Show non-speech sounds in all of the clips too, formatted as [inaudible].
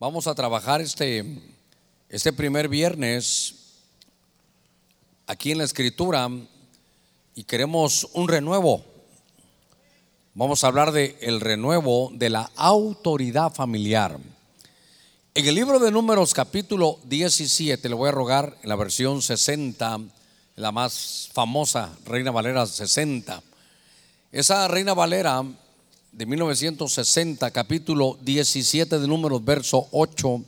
Vamos a trabajar este, este primer viernes aquí en la escritura y queremos un renuevo. Vamos a hablar de el renuevo de la autoridad familiar. En el libro de Números capítulo 17, le voy a rogar en la versión 60, la más famosa, Reina Valera 60. Esa Reina Valera de 1960, capítulo 17 de Números, verso 8.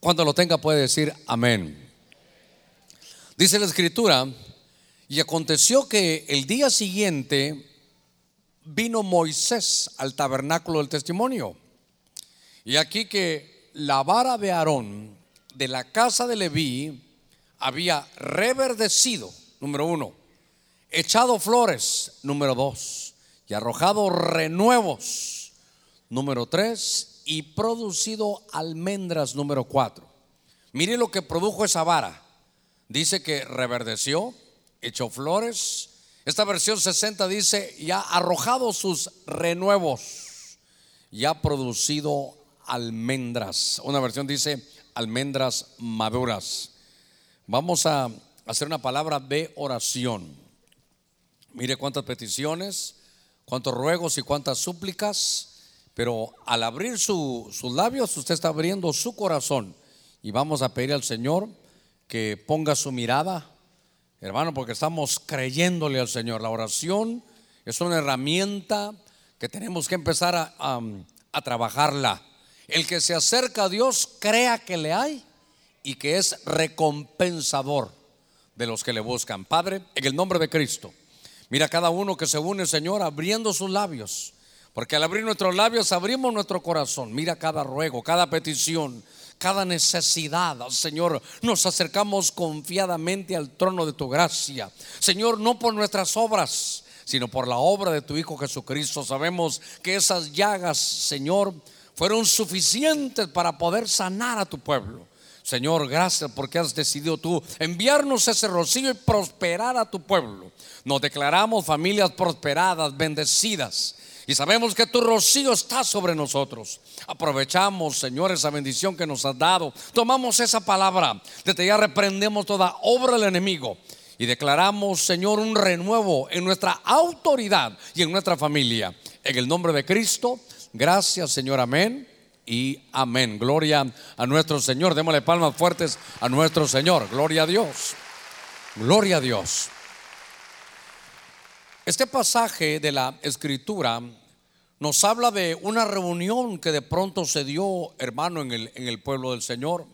Cuando lo tenga puede decir amén. Dice la escritura, y aconteció que el día siguiente vino Moisés al tabernáculo del testimonio. Y aquí que la vara de Aarón de la casa de Leví había reverdecido, número uno, echado flores, número dos y arrojado renuevos, número tres, y producido almendras, número cuatro. Mire lo que produjo esa vara. Dice que reverdeció, echó flores. Esta versión 60 dice, ya arrojado sus renuevos, ya ha producido almendras. Una versión dice almendras maduras. Vamos a hacer una palabra de oración. Mire cuántas peticiones, cuántos ruegos y cuántas súplicas, pero al abrir sus labios usted está abriendo su corazón y vamos a pedir al Señor que ponga su mirada, hermano, porque estamos creyéndole al Señor. La oración es una herramienta que tenemos que empezar a, a trabajarla. El que se acerca a Dios crea que le hay y que es recompensador de los que le buscan. Padre, en el nombre de Cristo. Mira cada uno que se une, Señor, abriendo sus labios. Porque al abrir nuestros labios abrimos nuestro corazón. Mira cada ruego, cada petición, cada necesidad. Señor, nos acercamos confiadamente al trono de tu gracia. Señor, no por nuestras obras, sino por la obra de tu Hijo Jesucristo. Sabemos que esas llagas, Señor, fueron suficientes para poder sanar a tu pueblo. Señor, gracias porque has decidido tú enviarnos ese rocío y prosperar a tu pueblo. Nos declaramos familias prosperadas, bendecidas. Y sabemos que tu rocío está sobre nosotros. Aprovechamos, Señor, esa bendición que nos has dado. Tomamos esa palabra. Desde ya reprendemos toda obra del enemigo. Y declaramos, Señor, un renuevo en nuestra autoridad y en nuestra familia. En el nombre de Cristo. Gracias, Señor. Amén y amén. Gloria a nuestro Señor. Démosle palmas fuertes a nuestro Señor. Gloria a Dios. Gloria a Dios. Este pasaje de la escritura nos habla de una reunión que de pronto se dio, hermano, en el, en el pueblo del Señor.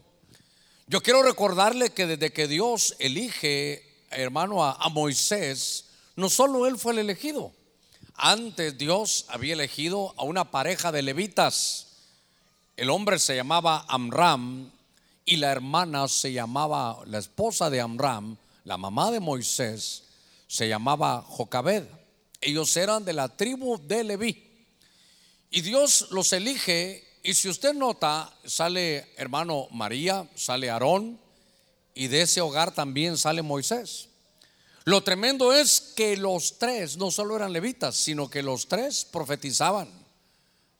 Yo quiero recordarle que desde que Dios elige, hermano, a, a Moisés, no solo él fue el elegido. Antes Dios había elegido a una pareja de levitas el hombre se llamaba Amram y la hermana se llamaba, la esposa de Amram, la mamá de Moisés, se llamaba Jocabed. Ellos eran de la tribu de Leví. Y Dios los elige y si usted nota, sale hermano María, sale Aarón y de ese hogar también sale Moisés. Lo tremendo es que los tres no solo eran levitas, sino que los tres profetizaban.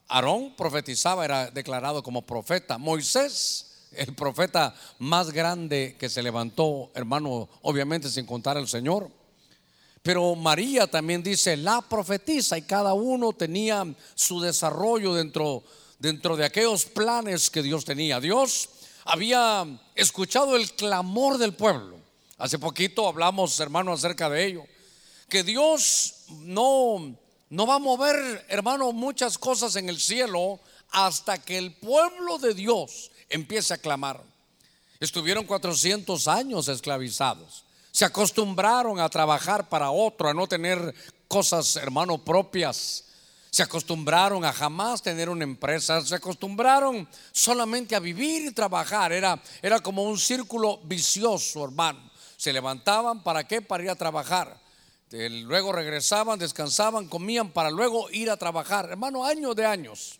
Aarón profetizaba, era declarado como profeta. Moisés, el profeta más grande que se levantó, hermano, obviamente sin contar al Señor. Pero María también dice, la profetiza, y cada uno tenía su desarrollo dentro, dentro de aquellos planes que Dios tenía. Dios había escuchado el clamor del pueblo. Hace poquito hablamos, hermano, acerca de ello. Que Dios no no va a mover, hermano, muchas cosas en el cielo hasta que el pueblo de Dios empiece a clamar. Estuvieron 400 años esclavizados. Se acostumbraron a trabajar para otro, a no tener cosas, hermano, propias. Se acostumbraron a jamás tener una empresa, se acostumbraron solamente a vivir y trabajar. Era, era como un círculo vicioso, hermano. Se levantaban, ¿para qué? Para ir a trabajar. Este, luego regresaban, descansaban, comían para luego ir a trabajar. Hermano, años de años.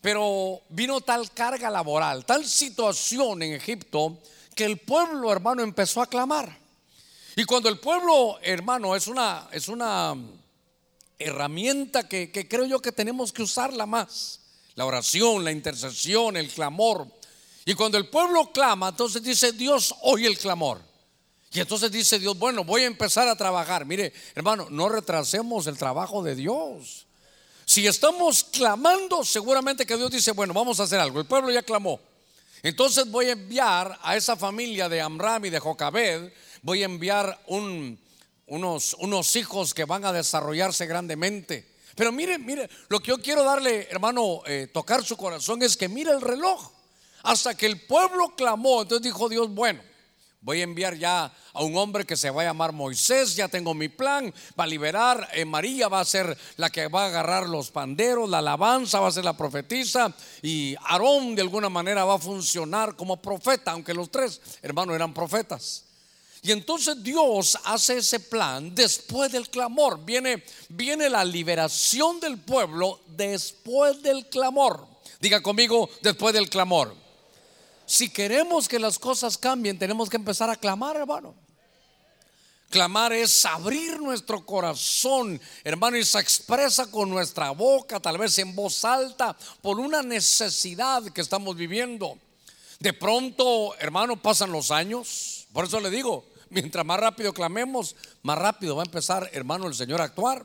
Pero vino tal carga laboral, tal situación en Egipto, que el pueblo, hermano, empezó a clamar. Y cuando el pueblo, hermano, es una, es una herramienta que, que creo yo que tenemos que usarla más. La oración, la intercesión, el clamor. Y cuando el pueblo clama, entonces dice Dios, oye el clamor. Y entonces dice Dios, bueno, voy a empezar a trabajar. Mire, hermano, no retrasemos el trabajo de Dios. Si estamos clamando, seguramente que Dios dice, bueno, vamos a hacer algo. El pueblo ya clamó. Entonces voy a enviar a esa familia de Amram y de Jocabed, voy a enviar unos, unos hijos que van a desarrollarse grandemente. Pero mire, mire, lo que yo quiero darle, hermano, eh, tocar su corazón es que mire el reloj. Hasta que el pueblo clamó, entonces dijo Dios, bueno, Voy a enviar ya a un hombre que se va a llamar Moisés, ya tengo mi plan, va a liberar, eh, María va a ser la que va a agarrar los panderos, la alabanza va a ser la profetisa y Aarón de alguna manera va a funcionar como profeta, aunque los tres hermanos eran profetas. Y entonces Dios hace ese plan después del clamor. Viene, viene la liberación del pueblo después del clamor. Diga conmigo, después del clamor. Si queremos que las cosas cambien, tenemos que empezar a clamar, hermano. Clamar es abrir nuestro corazón, hermano, y se expresa con nuestra boca, tal vez en voz alta, por una necesidad que estamos viviendo. De pronto, hermano, pasan los años. Por eso le digo, mientras más rápido clamemos, más rápido va a empezar, hermano, el Señor a actuar.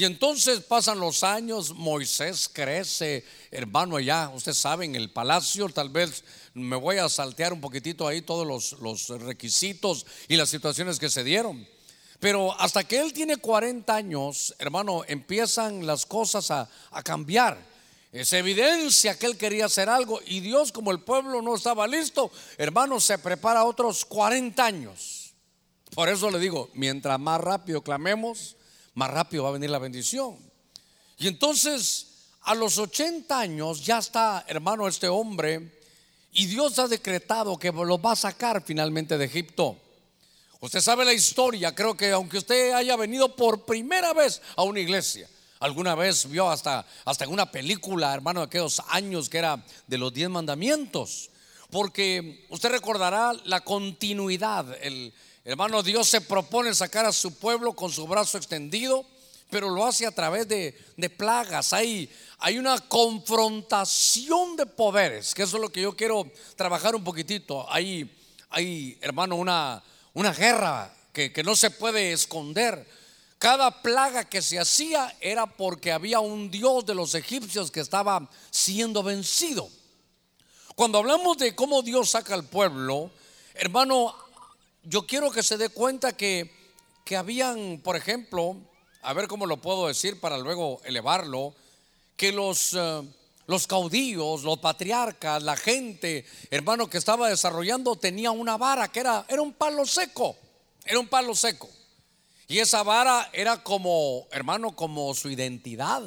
Y entonces pasan los años, Moisés crece, hermano, allá, ustedes saben, el palacio, tal vez me voy a saltear un poquitito ahí todos los, requisitos y las situaciones que se dieron. Pero hasta que él tiene 40 años, hermano, empiezan las cosas a, a cambiar. Es evidencia que él quería hacer algo y Dios, como el pueblo no estaba listo, hermano, se prepara otros 40 años. Por eso le digo, mientras más rápido clamemos, más rápido va a venir la bendición. Y entonces, a los 80 años, ya está, hermano, este hombre, y Dios ha decretado que lo va a sacar finalmente de Egipto. Usted sabe la historia, creo que aunque usted haya venido por primera vez a una iglesia, alguna vez vio hasta, hasta en una película, hermano, de aquellos años que era de los diez mandamientos, porque usted recordará la continuidad, el, Hermano, Dios se propone sacar a su pueblo con su brazo extendido, pero lo hace a través de, plagas. Hay, hay una confrontación de poderes, que eso es lo que yo quiero trabajar un poquitito. Hay, hay hermano, una, una guerra que, que no se puede esconder. Cada plaga que se hacía era porque había un dios de los egipcios que estaba siendo vencido. Cuando hablamos de cómo Dios saca al pueblo, hermano, yo quiero que se dé cuenta que, que habían, por ejemplo, a ver cómo lo puedo decir para luego elevarlo, que los, eh, los caudillos, los patriarcas, la gente, hermano, que estaba desarrollando tenía una vara que era, era un palo seco, era un palo seco. Y esa vara era como, hermano, como su identidad.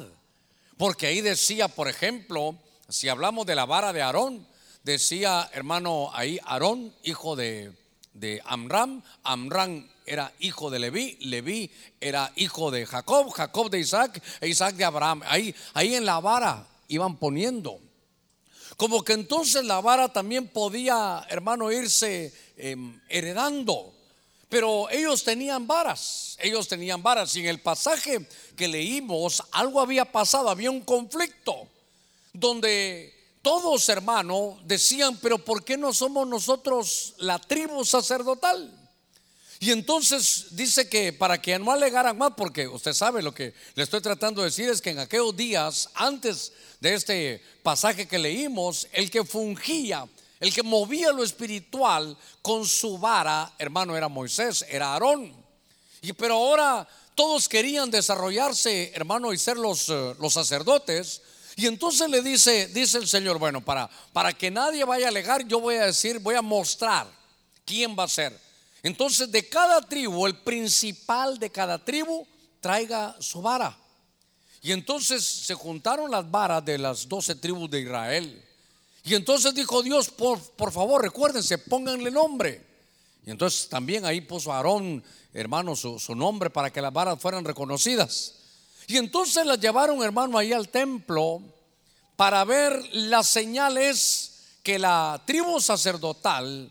Porque ahí decía, por ejemplo, si hablamos de la vara de Aarón, decía, hermano, ahí Aarón, hijo de, de Amram, Amram era hijo de Leví, Leví era hijo de Jacob, Jacob de Isaac e Isaac de Abraham. Ahí, ahí en la vara iban poniendo. Como que entonces la vara también podía, hermano, irse em, heredando. Pero ellos tenían varas, ellos tenían varas. Y en el pasaje que leímos, algo había pasado, había un conflicto donde todos, hermano, decían, pero ¿por qué no somos nosotros la tribu sacerdotal? Y entonces dice que para que no alegaran más, porque usted sabe lo que le estoy tratando de decir es que en aquellos días, antes de este pasaje que leímos, el que fungía, el que movía lo espiritual con su vara, hermano, era Moisés, era Aarón. Y pero ahora todos querían desarrollarse, hermano, y ser los, eh, los sacerdotes. Y entonces le dice, dice el Señor, bueno, para, para que nadie vaya a alegar, yo voy a decir, voy a mostrar quién va a ser. Entonces de cada tribu, el principal de cada tribu, traiga su vara. Y entonces se juntaron las varas de las doce tribus de Israel. Y entonces dijo Dios, por, por favor, recuérdense, pónganle nombre. Y entonces también ahí puso Aarón, hermano, su, su nombre para que las varas fueran reconocidas. Y entonces las llevaron, hermano, ahí al templo para ver las señales que la tribu sacerdotal,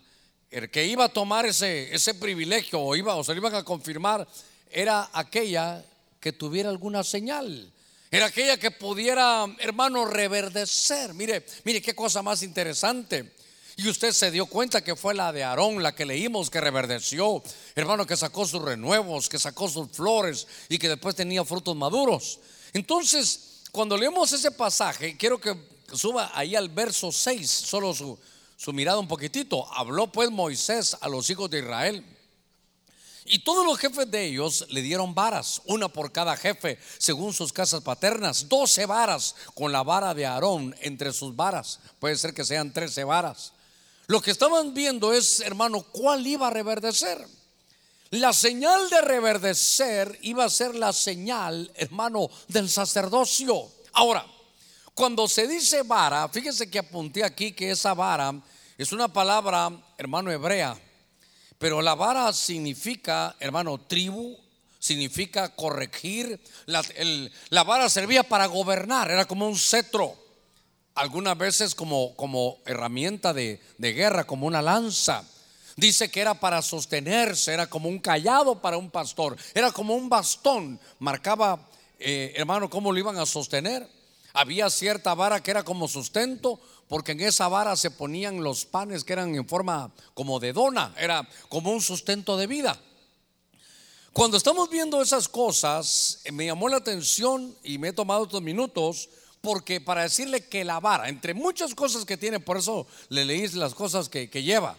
el que iba a tomar ese, ese privilegio o, iba, o se lo iban a confirmar, era aquella que tuviera alguna señal. Era aquella que pudiera, hermano, reverdecer. Mire, mire qué cosa más interesante. Y usted se dio cuenta que fue la de Aarón, la que leímos que reverdeció, hermano, que sacó sus renuevos, que sacó sus flores y que después tenía frutos maduros. Entonces, cuando leemos ese pasaje, quiero que suba ahí al verso 6, solo su, su mirada un poquitito. Habló pues Moisés a los hijos de Israel. Y todos los jefes de ellos le dieron varas, una por cada jefe, según sus casas paternas, doce varas con la vara de Aarón entre sus varas. Puede ser que sean trece varas. Lo que estaban viendo es, hermano, cuál iba a reverdecer. La señal de reverdecer iba a ser la señal, hermano, del sacerdocio. Ahora, cuando se dice vara, fíjese que apunté aquí que esa vara es una palabra, hermano, hebrea pero la vara significa, hermano, tribu, significa corregir. La, vara servía para gobernar, era como un cetro. Algunas veces como, como herramienta de, guerra, como una lanza. Dice que era para sostenerse, era como un callado para un pastor, era como un bastón. Marcaba, eh, hermano, cómo lo iban a sostener. Había cierta vara que era como sustento, porque en esa vara se ponían los panes que eran en forma como de dona, era como un sustento de vida. Cuando estamos viendo esas cosas, eh, me llamó la atención y me he tomado estos minutos porque para decirle que la vara, entre muchas cosas que tiene, por eso le leí las cosas que, que lleva,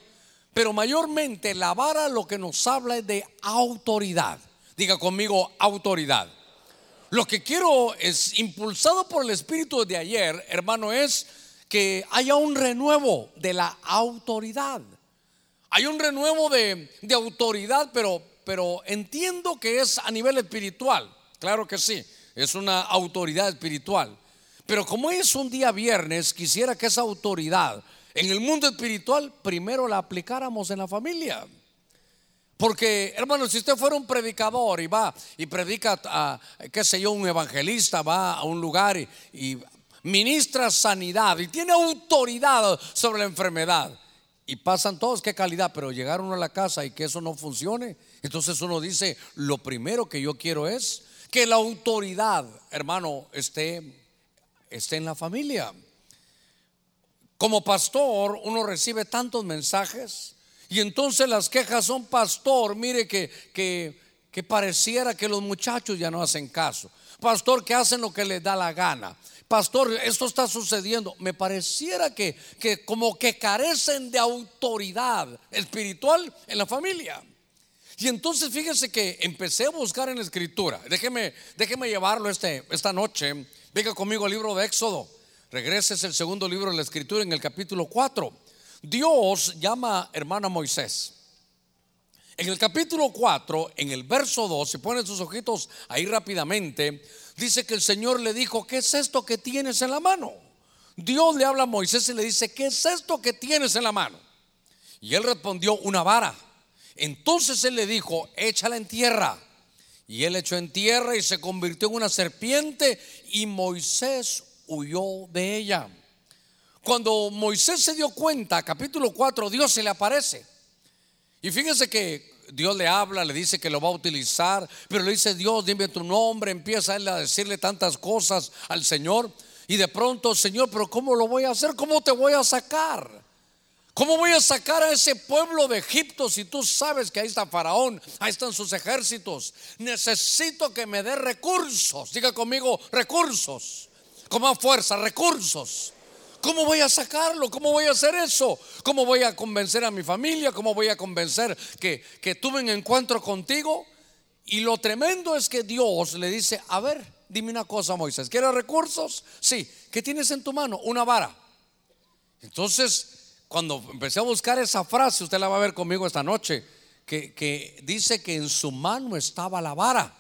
pero mayormente la vara lo que nos habla es de autoridad. Diga conmigo autoridad. Lo que quiero es, impulsado por el Espíritu de ayer, hermano, es que haya un renuevo de la autoridad. Hay un renuevo de, autoridad, pero, pero entiendo que es a nivel espiritual. Claro que sí, es una autoridad espiritual. Pero como es un día viernes, quisiera que esa autoridad en el mundo espiritual primero la aplicáramos en la familia. Porque, hermano, si usted fuera un predicador y va y predica a, qué sé yo, un evangelista, va a un lugar y, ministra sanidad y tiene autoridad sobre la enfermedad. Y pasan todos, qué calidad, pero llegar uno a la casa y que eso no funcione. Entonces uno dice, lo primero que yo quiero es que la autoridad, hermano, esté, esté en la familia. Como pastor, uno recibe tantos mensajes y entonces las quejas son, pastor, mire que, que, pareciera que los muchachos ya no hacen caso. Pastor, que hacen lo que les da la gana. Pastor, esto está sucediendo. Me pareciera que, que como que carecen de autoridad espiritual en la familia. Y entonces fíjese que empecé a buscar en la escritura. Déjeme, déjeme llevarlo este, esta noche. Venga conmigo al libro de Éxodo. Regreses el segundo libro de la escritura en el capítulo 4. Dios llama hermano Moisés. En el capítulo 4, en el verso 2, si ponen sus ojitos ahí rápidamente, dice que el Señor le dijo, ¿qué es esto que tienes en la mano? Dios le habla a Moisés y le dice, ¿qué es esto que tienes en la mano? Y él respondió, una vara. Entonces él le dijo, échala en tierra. Y él echó en tierra y se convirtió en una serpiente y Moisés huyó de ella. Cuando Moisés se dio cuenta, capítulo 4, Dios se le aparece. Y fíjense que Dios le habla, le dice que lo va a utilizar, pero le dice, Dios, dime tu nombre, empieza él a decirle tantas cosas al Señor. Y de pronto, Señor, pero ¿cómo lo voy a hacer? ¿Cómo te voy a sacar? ¿Cómo voy a sacar a ese pueblo de Egipto si tú sabes que ahí está Faraón, ahí están sus ejércitos? Necesito que me dé recursos. Diga conmigo, recursos. Con más fuerza, recursos. ¿Cómo voy a sacarlo? ¿Cómo voy a hacer eso? ¿Cómo voy a convencer a mi familia? ¿Cómo voy a convencer que, que tuve un encuentro contigo? Y lo tremendo es que Dios le dice, a ver, dime una cosa, Moisés, ¿quieres recursos? Sí, ¿qué tienes en tu mano? Una vara. Entonces, cuando empecé a buscar esa frase, usted la va a ver conmigo esta noche, que, que dice que en su mano estaba la vara.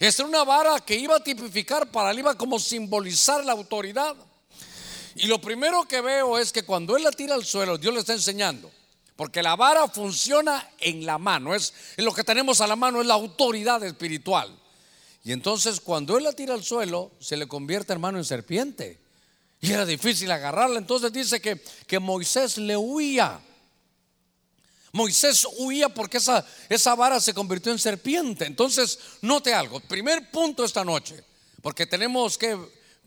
Esta era una vara que iba a tipificar para él, iba como simbolizar la autoridad. Y lo primero que veo es que cuando él la tira al suelo, Dios le está enseñando. Porque la vara funciona en la mano. Es lo que tenemos a la mano es la autoridad espiritual. Y entonces cuando él la tira al suelo, se le convierte hermano en serpiente. Y era difícil agarrarla. Entonces dice que, que Moisés le huía. Moisés huía porque esa, esa vara se convirtió en serpiente. Entonces, note algo. Primer punto esta noche. Porque tenemos que,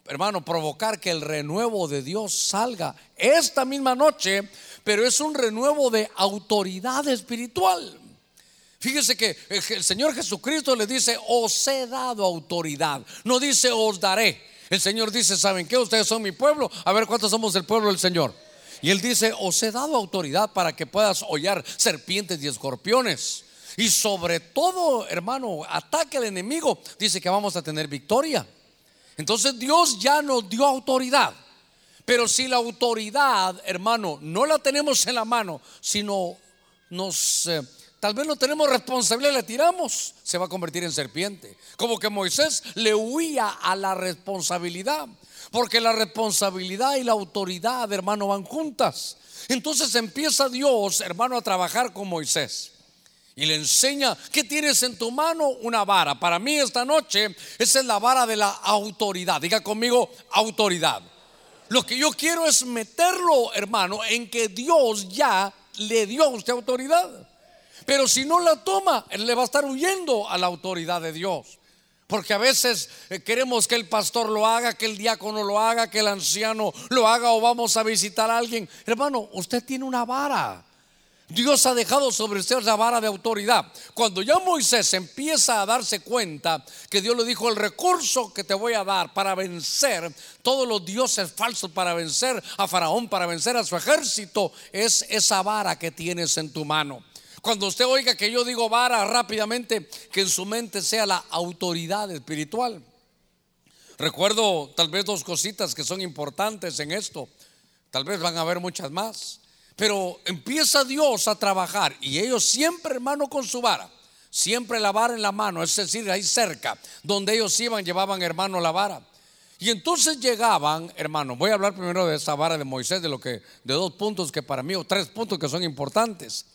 hermano, provocar que el renuevo de Dios salga esta misma noche, pero es un renuevo de autoridad espiritual. Fíjese que el Señor Jesucristo le dice, os he dado autoridad. No dice, os daré. El Señor dice, ¿saben qué? Ustedes son mi pueblo. A ver cuántos somos el pueblo del Señor. Y Él dice, os he dado autoridad para que puedas hollar serpientes y escorpiones. Y sobre todo, hermano, ataque al enemigo. Dice que vamos a tener victoria. Entonces Dios ya nos dio autoridad. Pero si la autoridad, hermano, no la tenemos en la mano, sino nos... Eh, tal vez no tenemos responsabilidad, le tiramos, se va a convertir en serpiente. Como que Moisés le huía a la responsabilidad. Porque la responsabilidad y la autoridad, hermano, van juntas. Entonces empieza Dios, hermano, a trabajar con Moisés. Y le enseña, ¿qué tienes en tu mano? Una vara. Para mí esta noche, esa es la vara de la autoridad. Diga conmigo, autoridad. Lo que yo quiero es meterlo, hermano, en que Dios ya le dio a usted autoridad. Pero si no la toma, él le va a estar huyendo a la autoridad de Dios. Porque a veces eh, queremos que el pastor lo haga, que el diácono lo haga, que el anciano lo haga o vamos a visitar a alguien. Hermano, usted tiene una vara. Dios ha dejado sobre usted la vara de autoridad. Cuando ya Moisés empieza a darse cuenta que Dios le dijo el recurso que te voy a dar para vencer todos los dioses falsos, para vencer a Faraón, para vencer a su ejército, es esa vara que tienes en tu mano. Cuando usted oiga que yo digo vara rápidamente, que en su mente sea la autoridad espiritual. Recuerdo tal vez dos cositas que son importantes en esto. Tal vez van a haber muchas más. Pero empieza Dios a trabajar y ellos siempre, hermano, con su vara. Siempre la vara en la mano, es decir, ahí cerca, donde ellos iban, llevaban, hermano, la vara. Y entonces llegaban, hermano, voy a hablar primero de esa vara de Moisés, de lo que, de dos puntos que para mí, o tres puntos que son importantes.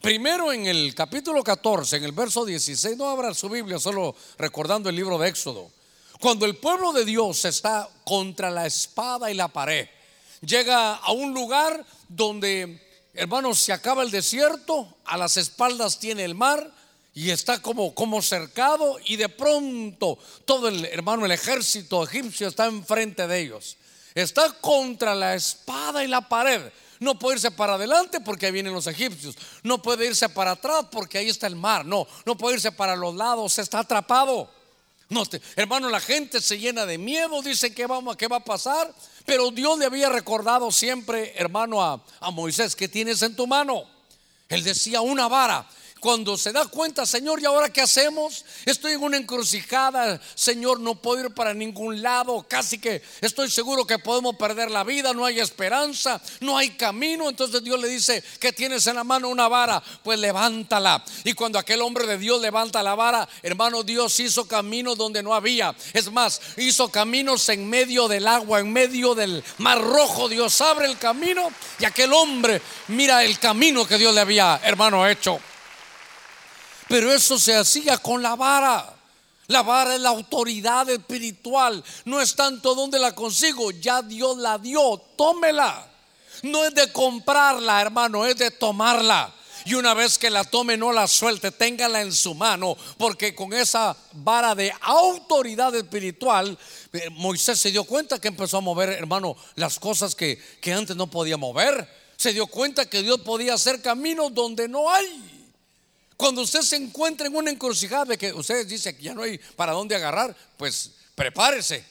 Primero en el capítulo 14, en el verso 16, no abra su Biblia, solo recordando el libro de Éxodo. Cuando el pueblo de Dios está contra la espada y la pared, llega a un lugar donde, hermanos, se acaba el desierto, a las espaldas tiene el mar y está como, como cercado y de pronto todo el hermano, el ejército egipcio está enfrente de ellos. Está contra la espada y la pared. No puede irse para adelante porque ahí vienen los egipcios. No puede irse para atrás porque ahí está el mar. No, no puede irse para los lados, está atrapado. No, hermano, la gente se llena de miedo, dice que vamos, qué va a pasar. Pero Dios le había recordado siempre, hermano, a, a Moisés, que tienes en tu mano? Él decía una vara cuando se da cuenta, Señor, ¿y ahora qué hacemos? Estoy en una encrucijada, Señor, no puedo ir para ningún lado, casi que estoy seguro que podemos perder la vida, no hay esperanza, no hay camino. Entonces Dios le dice, que tienes en la mano una vara, pues levántala. Y cuando aquel hombre de Dios levanta la vara, hermano, Dios hizo caminos donde no había. Es más, hizo caminos en medio del agua, en medio del mar rojo. Dios abre el camino y aquel hombre mira el camino que Dios le había, hermano, hecho. Pero eso se hacía con la vara. La vara es la autoridad espiritual. No es tanto donde la consigo, ya Dios la dio, tómela. No es de comprarla, hermano, es de tomarla. Y una vez que la tome, no la suelte, téngala en su mano, porque con esa vara de autoridad espiritual, eh, Moisés se dio cuenta que empezó a mover, hermano, las cosas que, que antes no podía mover. Se dio cuenta que Dios podía hacer caminos donde no hay. Cuando usted se encuentra en una encrucijada que usted dice que ya no hay para dónde agarrar, pues prepárese.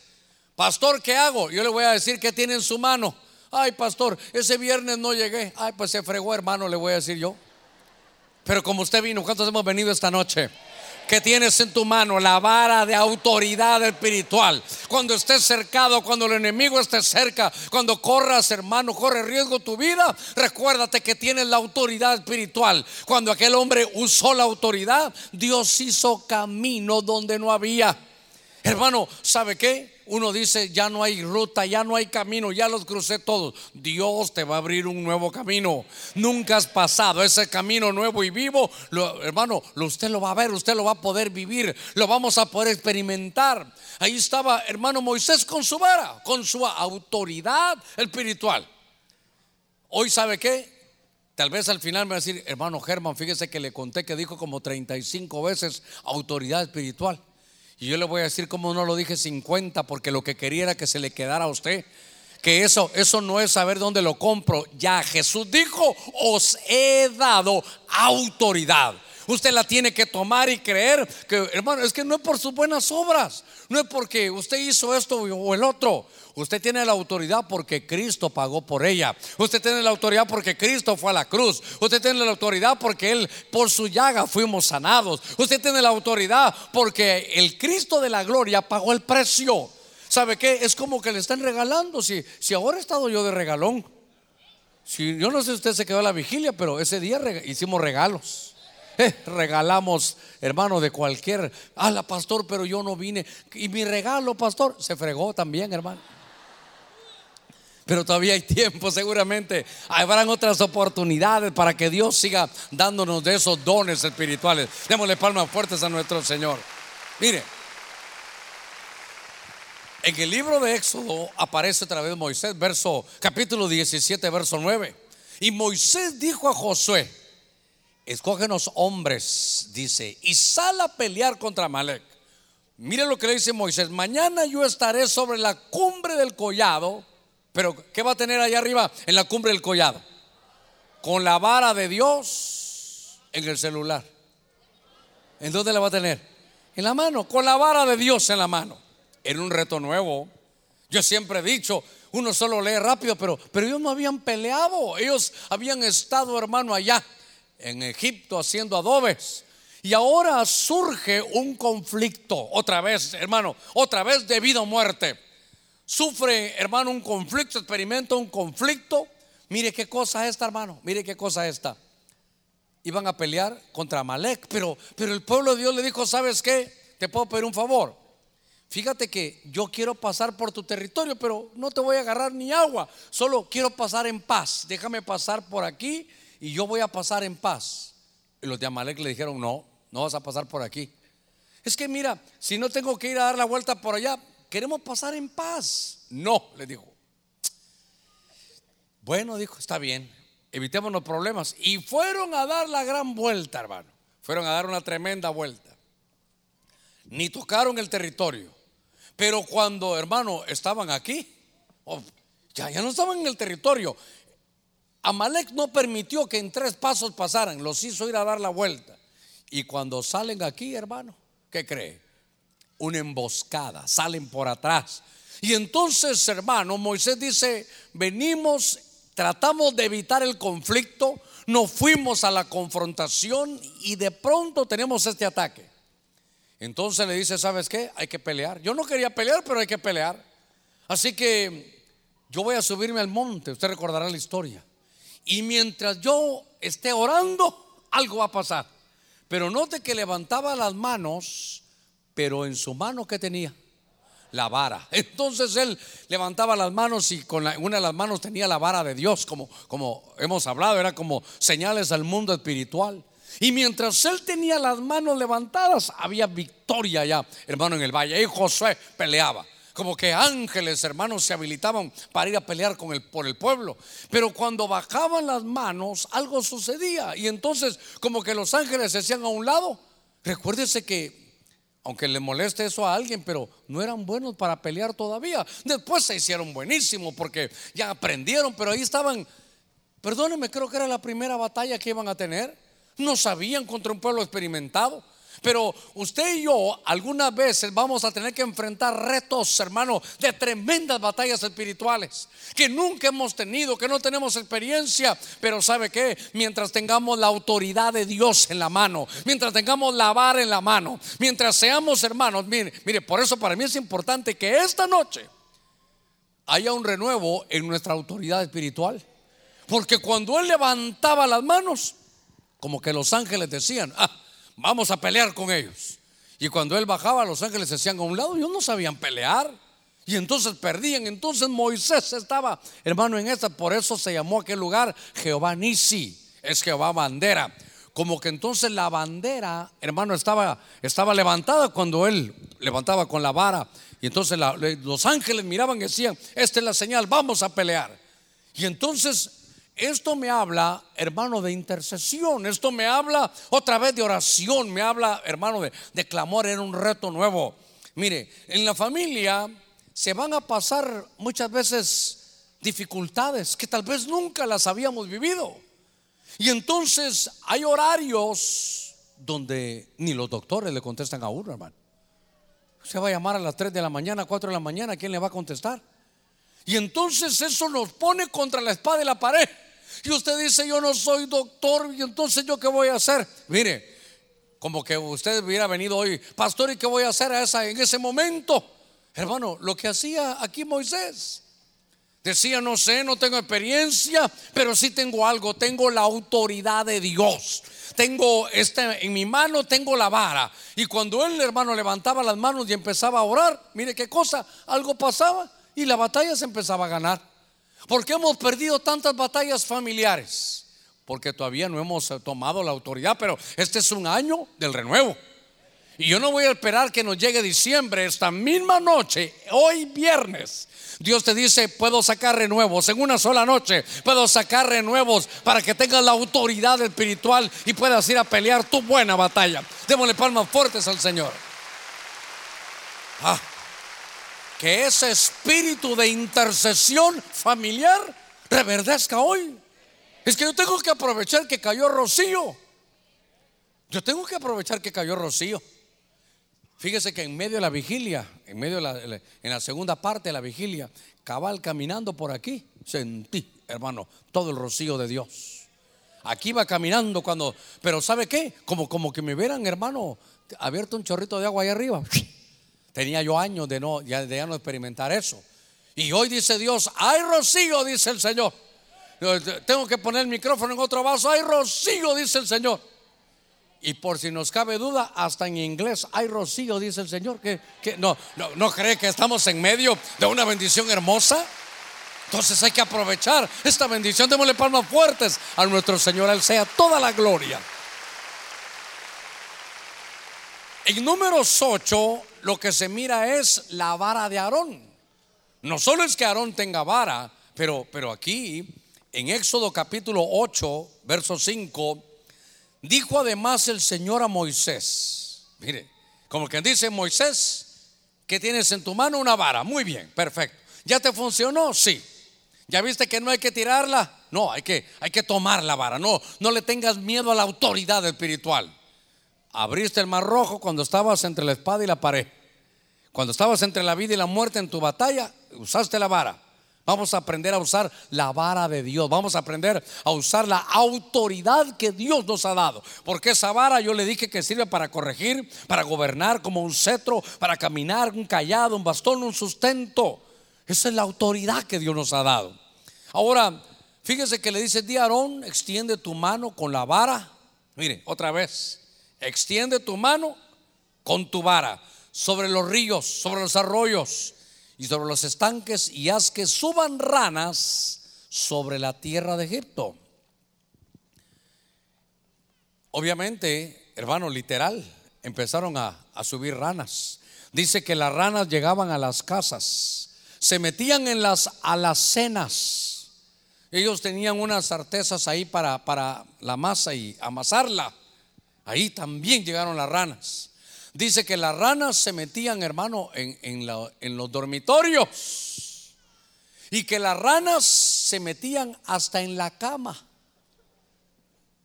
Pastor, ¿qué hago? Yo le voy a decir que tiene en su mano. Ay, pastor, ese viernes no llegué. Ay, pues se fregó, hermano, le voy a decir yo. Pero como usted vino, ¿cuántos hemos venido esta noche? Que tienes en tu mano, la vara de autoridad espiritual. Cuando estés cercado, cuando el enemigo esté cerca, cuando corras, hermano, corre riesgo tu vida, recuérdate que tienes la autoridad espiritual. Cuando aquel hombre usó la autoridad, Dios hizo camino donde no había. Hermano, ¿sabe qué? Uno dice, ya no hay ruta, ya no hay camino, ya los crucé todos. Dios te va a abrir un nuevo camino. Nunca has pasado ese camino nuevo y vivo. hermano, usted lo va a ver, usted lo va a poder vivir, lo vamos a poder experimentar. Ahí estaba, hermano Moisés, con su vara, con su autoridad espiritual. Hoy, ¿sabe qué? Tal vez al final me va a decir, hermano Germán, fíjese que le conté que dijo como 35 veces autoridad espiritual. Y yo le voy a decir como no lo dije 50 porque lo que quería era que se le quedara a usted. Que eso, eso no es saber dónde lo compro. Ya Jesús dijo, os he dado autoridad. Usted la tiene que tomar y creer que, hermano, es que no es por sus buenas obras, no es porque usted hizo esto o el otro. Usted tiene la autoridad porque Cristo pagó por ella. Usted tiene la autoridad porque Cristo fue a la cruz. Usted tiene la autoridad porque Él, por su llaga, fuimos sanados. Usted tiene la autoridad porque el Cristo de la gloria pagó el precio. ¿Sabe qué? Es como que le están regalando. Si, si ahora he estado yo de regalón. Si, yo no sé si usted se quedó a la vigilia, pero ese día hicimos regalos. Eh, regalamos, hermano, de cualquier. Ah, la pastor, pero yo no vine. Y mi regalo, pastor, se fregó también, hermano. Pero todavía hay tiempo, seguramente. Habrán otras oportunidades para que Dios siga dándonos de esos dones espirituales. Démosle palmas fuertes a nuestro Señor. Mire, en el libro de Éxodo aparece otra vez Moisés, verso capítulo 17, verso 9. Y Moisés dijo a Josué, escógenos hombres, dice, y sal a pelear contra Malek. Mire lo que le dice Moisés, mañana yo estaré sobre la cumbre del collado, pero ¿qué va a tener allá arriba en la cumbre del collado? Con la vara de Dios en el celular. ¿En dónde la va a tener? En la mano, con la vara de Dios en la mano. Era un reto nuevo. Yo siempre he dicho, uno solo lee rápido, pero, pero ellos no habían peleado. Ellos habían estado, hermano, allá en Egipto haciendo adobes. Y ahora surge un conflicto, otra vez, hermano, otra vez de vida o muerte. Sufre, hermano, un conflicto, experimenta un conflicto. Mire qué cosa esta, hermano, mire qué cosa esta. Iban a pelear contra Amalek, pero, pero el pueblo de Dios le dijo, ¿sabes qué? Te puedo pedir un favor. Fíjate que yo quiero pasar por tu territorio, pero no te voy a agarrar ni agua. Solo quiero pasar en paz. Déjame pasar por aquí y yo voy a pasar en paz. Y los de Amalek le dijeron, no, no vas a pasar por aquí. Es que mira, si no tengo que ir a dar la vuelta por allá, queremos pasar en paz. No, le dijo. Bueno, dijo, está bien, evitemos los problemas. Y fueron a dar la gran vuelta, hermano. Fueron a dar una tremenda vuelta. Ni tocaron el territorio. Pero cuando, hermano, estaban aquí, oh, ya, ya no estaban en el territorio. Amalek no permitió que en tres pasos pasaran, los hizo ir a dar la vuelta. Y cuando salen aquí, hermano, ¿qué cree? Una emboscada, salen por atrás. Y entonces, hermano, Moisés dice, venimos, tratamos de evitar el conflicto, nos fuimos a la confrontación y de pronto tenemos este ataque. Entonces le dice, ¿sabes qué? Hay que pelear. Yo no quería pelear, pero hay que pelear. Así que yo voy a subirme al monte, usted recordará la historia. Y mientras yo esté orando, algo va a pasar. Pero note que levantaba las manos, pero en su mano que tenía la vara. [laughs] Entonces él levantaba las manos y con una de las manos tenía la vara de Dios, como, como hemos hablado, era como señales al mundo espiritual. Y mientras él tenía las manos levantadas, había victoria ya, hermano, en el valle. Y Josué peleaba como que ángeles, hermanos, se habilitaban para ir a pelear con el, por el pueblo. Pero cuando bajaban las manos, algo sucedía. Y entonces, como que los ángeles se hacían a un lado. Recuérdese que, aunque le moleste eso a alguien, pero no eran buenos para pelear todavía. Después se hicieron buenísimos porque ya aprendieron, pero ahí estaban. Perdónenme, creo que era la primera batalla que iban a tener. No sabían contra un pueblo experimentado. Pero usted y yo algunas veces vamos a tener que enfrentar retos, hermano, de tremendas batallas espirituales que nunca hemos tenido, que no tenemos experiencia. Pero ¿sabe qué? Mientras tengamos la autoridad de Dios en la mano, mientras tengamos la vara en la mano, mientras seamos hermanos, mire, mire, por eso para mí es importante que esta noche haya un renuevo en nuestra autoridad espiritual. Porque cuando Él levantaba las manos, como que los ángeles decían, ah, vamos a pelear con ellos. Y cuando él bajaba, los ángeles se hacían a un lado, ellos no sabían pelear. Y entonces perdían. Entonces Moisés estaba, hermano, en esta. Por eso se llamó aquel lugar Jehová Nisi. Es Jehová bandera. Como que entonces la bandera, hermano, estaba, estaba levantada cuando él levantaba con la vara. Y entonces los ángeles miraban y decían, esta es la señal, vamos a pelear. Y entonces esto me habla, hermano, de intercesión. Esto me habla otra vez de oración. Me habla, hermano, de, clamor. Era un reto nuevo. Mire, en la familia se van a pasar muchas veces dificultades que tal vez nunca las habíamos vivido. Y entonces hay horarios donde ni los doctores le contestan a uno, hermano. Se va a llamar a las 3 de la mañana, 4 de la mañana, ¿quién le va a contestar? Y entonces eso nos pone contra la espada de la pared. Y usted dice, yo no soy doctor, y entonces yo qué voy a hacer? Mire, como que usted hubiera venido hoy, pastor, ¿y qué voy a hacer en ese momento? Hermano, lo que hacía aquí Moisés. Decía, no sé, no tengo experiencia, pero sí tengo algo, tengo la autoridad de Dios. Tengo este en mi mano, tengo la vara. Y cuando él, hermano, levantaba las manos y empezaba a orar, mire qué cosa, algo pasaba y la batalla se empezaba a ganar. ¿Por qué hemos perdido tantas batallas familiares? Porque todavía no hemos tomado la autoridad, pero este es un año del renuevo. Y yo no voy a esperar que nos llegue diciembre, esta misma noche, hoy viernes. Dios te dice, puedo sacar renuevos en una sola noche, puedo sacar renuevos para que tengas la autoridad espiritual y puedas ir a pelear tu buena batalla. Démosle palmas fuertes al Señor. Ah, que ese espíritu de intercesión familiar reverdezca hoy. Es que yo tengo que aprovechar que cayó Rocío. Yo tengo que aprovechar que cayó Rocío. Fíjese que en medio de la vigilia, en medio de la, en la segunda parte de la vigilia, cabal caminando por aquí, sentí, hermano, todo el rocío de Dios. Aquí iba caminando cuando, pero ¿sabe qué? Como, como que me hubieran, hermano, abierto un chorrito de agua ahí arriba. Tenía yo años de no, ya, de ya no experimentar eso. Y hoy dice Dios, hay rocío, dice el Señor. Tengo que poner el micrófono en otro vaso, hay rocío, dice el Señor. Y por si nos cabe duda, hasta en inglés hay rocío, dice el Señor. Que, no, no, no cree que estamos en medio de una bendición hermosa. Entonces hay que aprovechar esta bendición. Démosle palmas fuertes a nuestro Señor. Él sea toda la gloria. En números 8, lo que se mira es la vara de Aarón. No solo es que Aarón tenga vara, pero, pero aquí, en Éxodo capítulo 8, verso 5 Dijo además el Señor a Moisés, mire, como quien dice, Moisés, que tienes en tu mano una vara. Muy bien, perfecto. ¿Ya te funcionó? Sí. ¿Ya viste que no hay que tirarla? No, hay que, hay que tomar la vara. No, no le tengas miedo a la autoridad espiritual. Abriste el mar rojo cuando estabas entre la espada y la pared. Cuando estabas entre la vida y la muerte en tu batalla, usaste la vara. Vamos a aprender a usar la vara de Dios. Vamos a aprender a usar la autoridad que Dios nos ha dado. Porque esa vara yo le dije que sirve para corregir, para gobernar como un cetro, para caminar, un callado, un bastón, un sustento. Esa es la autoridad que Dios nos ha dado. Ahora, fíjese que le dice, di Aarón, extiende tu mano con la vara. Mire, otra vez, extiende tu mano con tu vara sobre los ríos, sobre los arroyos y sobre los estanques y haz que suban ranas sobre la tierra de Egipto. Obviamente, hermano, literal, empezaron a, subir ranas. Dice que las ranas llegaban a las casas, se metían en las alacenas. Ellos tenían unas artesas ahí para, para la masa y amasarla. Ahí también llegaron las ranas. Dice que las ranas se metían, hermano, en, los dormitorios. Y que las ranas se metían hasta en la cama.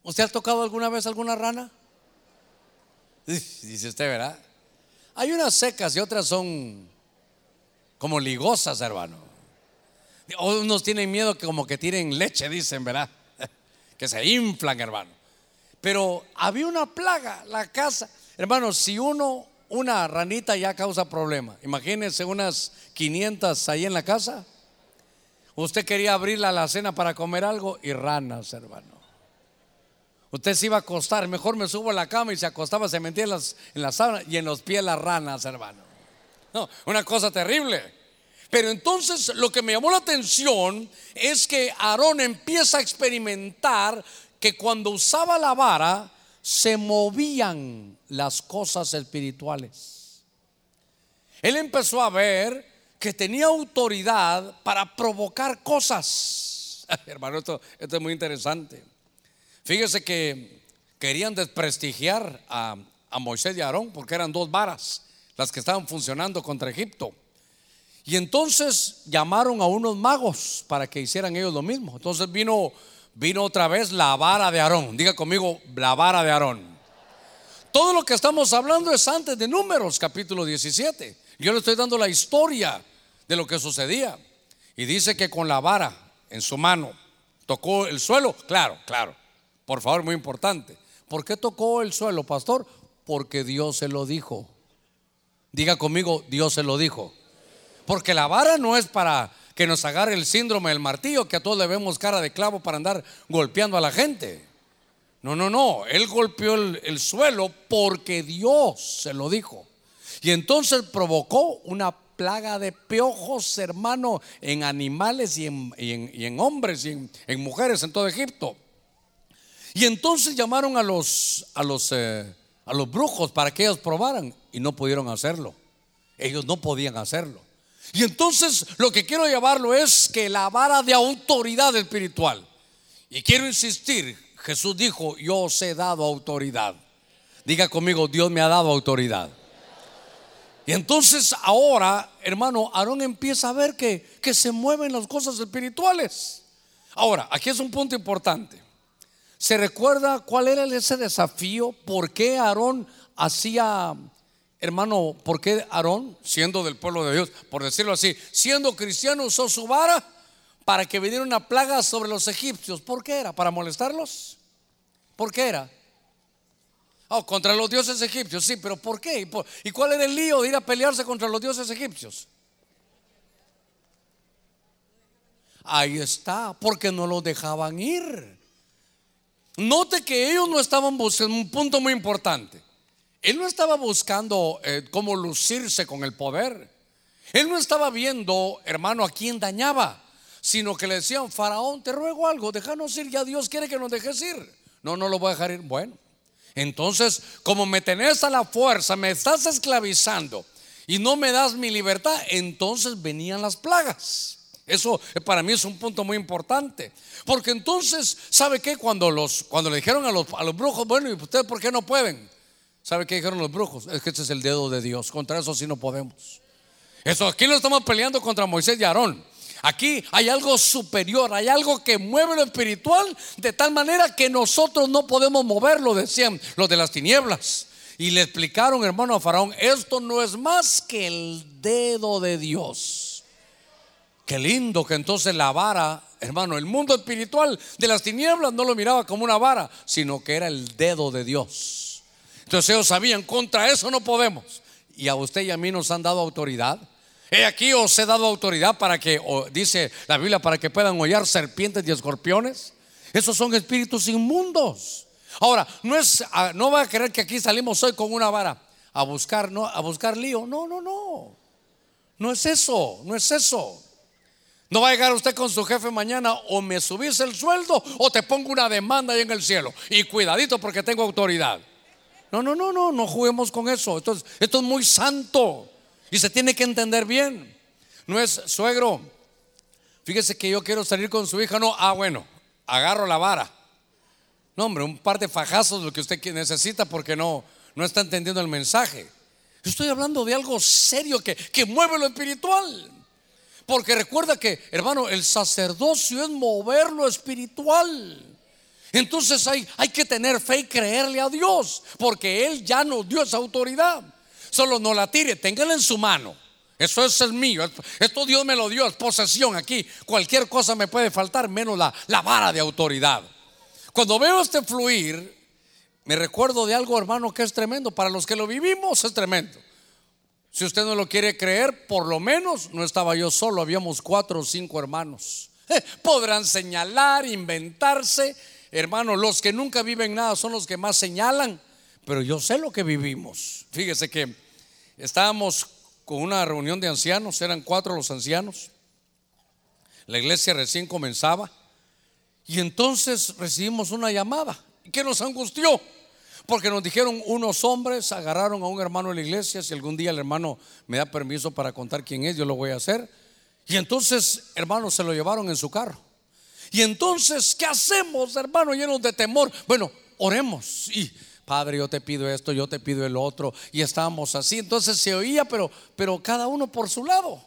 ¿Usted ha tocado alguna vez alguna rana? [laughs] Dice usted, ¿verdad? Hay unas secas y otras son como ligosas, hermano. Unos tienen miedo que como que tiren leche, dicen, ¿verdad? [laughs] Que se inflan, hermano. Pero había una plaga, la casa. Hermanos, si uno, una ranita ya causa problema, imagínense unas 500 ahí en la casa. Usted quería abrir la cena para comer algo y ranas, hermano. Usted se iba a acostar, mejor me subo a la cama y se acostaba, se metía en las, en la sábana y en los pies las ranas, hermano. No, una cosa terrible. Pero entonces lo que me llamó la atención es que Aarón empieza a experimentar que cuando usaba la vara, se movían las cosas espirituales. Él empezó a ver que tenía autoridad para provocar cosas. [laughs] Hermano, esto, es muy interesante. Fíjese que querían desprestigiar a, a Moisés y a Aarón porque eran dos varas. las que estaban funcionando contra Egipto. Y entonces llamaron a unos magos para que hicieran ellos lo mismo. Entonces vino, vino otra vez la vara de Aarón. Diga conmigo, la vara de Aarón. Todo lo que estamos hablando es antes de Números, capítulo 17. Yo le estoy dando la historia de lo que sucedía. Y dice que con la vara en su mano tocó el suelo. Claro, claro. Por favor, muy importante. ¿Por qué tocó el suelo, pastor? Porque Dios se lo dijo. Diga conmigo, Dios se lo dijo. Porque la vara no es para que nos agarre el síndrome del martillo, que a todos le vemos cara de clavo para andar golpeando a la gente. No, no, no. Él golpeó el, suelo porque Dios se lo dijo. Y entonces provocó una plaga de piojos, hermano, en animales y en, hombres y en, mujeres en todo Egipto. Y entonces llamaron a los, a los, eh, a los brujos para que ellos probaran y no pudieron hacerlo. Ellos no podían hacerlo. Y entonces lo que quiero llevarlo es que la vara de autoridad espiritual. Y quiero insistir, Jesús dijo, yo os he dado autoridad. Diga conmigo, Dios me ha dado autoridad. Y entonces ahora, hermano, Aarón empieza a ver que, que se mueven las cosas espirituales. Ahora, aquí es un punto importante. ¿Se recuerda cuál era ese desafío? ¿Por qué Aarón hacía Hermano, ¿por qué Aarón, siendo del pueblo de Dios, por decirlo así, siendo cristiano, usó su vara para que viniera una plaga sobre los egipcios? ¿Por qué era? ¿Para molestarlos? ¿Por qué era? Oh, contra los dioses egipcios, sí, pero ¿por qué? ¿Y cuál era el lío de ir a pelearse contra los dioses egipcios? Ahí está, porque no los dejaban ir. Note que ellos no estaban buscando un punto muy importante. Él no estaba buscando eh, cómo lucirse con el poder. Él no estaba viendo, hermano, a quién dañaba, sino que le decían, Faraón, te ruego algo, déjanos ir, ya Dios quiere que nos dejes ir. No, no lo voy a dejar ir. Bueno, entonces, como me tenés a la fuerza, me estás esclavizando y no me das mi libertad, entonces venían las plagas. Eso eh, para mí es un punto muy importante. Porque entonces, ¿sabe qué? Cuando, los, cuando le dijeron a los, a los brujos, bueno, ¿y ustedes por qué no pueden? ¿Sabe qué dijeron los brujos? Es que este es el dedo de Dios. Contra eso sí no podemos. Eso aquí no estamos peleando contra Moisés y Aarón. Aquí hay algo superior, hay algo que mueve lo espiritual de tal manera que nosotros no podemos moverlo, decían los de las tinieblas. Y le explicaron, hermano, a Faraón, esto no es más que el dedo de Dios. Qué lindo que entonces la vara, hermano, el mundo espiritual de las tinieblas no lo miraba como una vara, sino que era el dedo de Dios. Entonces ellos sabían, contra eso no podemos. Y a usted y a mí nos han dado autoridad. He aquí os he dado autoridad para que, dice la Biblia, para que puedan hollar serpientes y escorpiones. Esos son espíritus inmundos. Ahora, no es, ah, no va a creer que aquí salimos hoy con una vara a buscar, no, a buscar lío. No, no, no. No es eso, no es eso. No va a llegar usted con su jefe mañana o me subís el sueldo o te pongo una demanda ahí en el cielo. Y cuidadito porque tengo autoridad. No, no, no, no, no juguemos con eso. Esto es, esto es muy santo y se tiene que entender bien. No es suegro. Fíjese que yo quiero salir con su hija. No, ah, bueno, agarro la vara. No, hombre, un par de fajazos lo que usted necesita porque no, no está entendiendo el mensaje. Estoy hablando de algo serio que, que mueve lo espiritual. Porque recuerda que, hermano, el sacerdocio es mover lo espiritual. Entonces hay, hay que tener fe y creerle a Dios, porque Él ya nos dio esa autoridad. Solo no la tire, téngala en su mano. Eso es el mío. Esto Dios me lo dio, es posesión aquí. Cualquier cosa me puede faltar, menos la, la vara de autoridad. Cuando veo este fluir, me recuerdo de algo, hermano, que es tremendo. Para los que lo vivimos, es tremendo. Si usted no lo quiere creer, por lo menos no estaba yo solo, habíamos cuatro o cinco hermanos. [laughs] podrán señalar, inventarse, Hermano, los que nunca viven nada son los que más señalan, pero yo sé lo que vivimos. Fíjese que estábamos con una reunión de ancianos, eran cuatro los ancianos, la iglesia recién comenzaba, y entonces recibimos una llamada que nos angustió, porque nos dijeron unos hombres agarraron a un hermano de la iglesia, si algún día el hermano me da permiso para contar quién es, yo lo voy a hacer, y entonces, hermano, se lo llevaron en su carro. Y entonces, ¿qué hacemos, hermano, llenos de temor? Bueno, oremos. Y Padre, yo te pido esto, yo te pido el otro. Y estábamos así. Entonces se oía, pero, pero cada uno por su lado.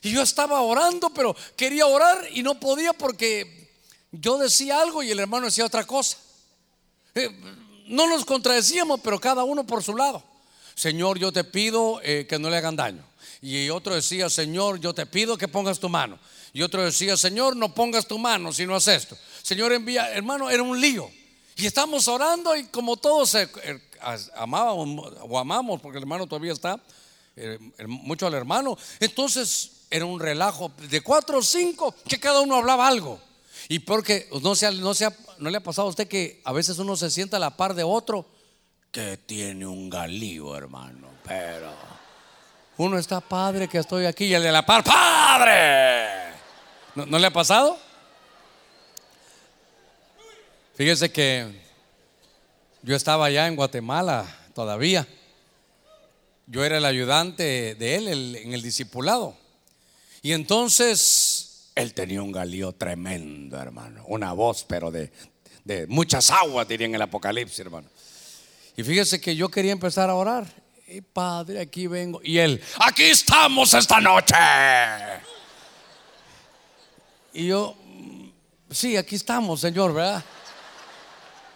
Y yo estaba orando, pero quería orar y no podía porque yo decía algo y el hermano decía otra cosa. Eh, no nos contradecíamos, pero cada uno por su lado. Señor, yo te pido eh, que no le hagan daño. Y otro decía, Señor, yo te pido que pongas tu mano. Y otro decía, Señor, no pongas tu mano si no haces esto. Señor, envía, hermano, era un lío. Y estamos orando y como todos eh, amábamos o amamos, porque el hermano todavía está, mucho al hermano. Entonces era un relajo de cuatro o cinco que cada uno hablaba algo. Y porque no, sea, no, sea, no le ha pasado a usted que a veces uno se sienta a la par de otro que tiene un galío, hermano. Pero uno está padre que estoy aquí y el de la par, padre. ¿No, ¿No le ha pasado? Fíjese que yo estaba allá en Guatemala todavía. Yo era el ayudante de él en el discipulado. Y entonces él tenía un galío tremendo, hermano. Una voz, pero de, muchas aguas, diría en el Apocalipsis, hermano. Y fíjese que yo quería empezar a orar. Y padre, aquí vengo. Y él, aquí estamos esta noche. Y yo, mm, sí, aquí estamos, Señor, ¿verdad?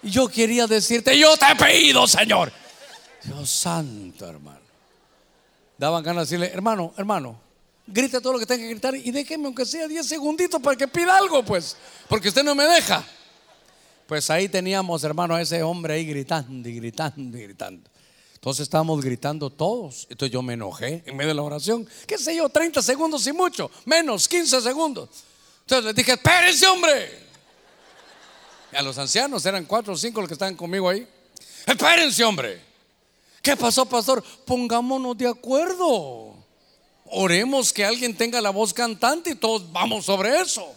Y yo quería decirte, yo te he pedido, Señor. Dios santo, hermano. Daban ganas de decirle, hermano, hermano, grita todo lo que tenga que gritar y déjeme aunque sea 10 segunditos para que pida algo, pues, porque usted no me deja. Pues ahí teníamos, hermano, a ese hombre ahí gritando y gritando y gritando. Entonces estábamos gritando todos. Entonces yo me enojé en medio de la oración. ¿Qué sé yo? 30 segundos y mucho. Menos, 15 segundos. Entonces les dije, espérense, hombre. A los ancianos, eran cuatro o cinco los que estaban conmigo ahí. Espérense, hombre. ¿Qué pasó, pastor? Pongámonos de acuerdo. Oremos que alguien tenga la voz cantante y todos vamos sobre eso.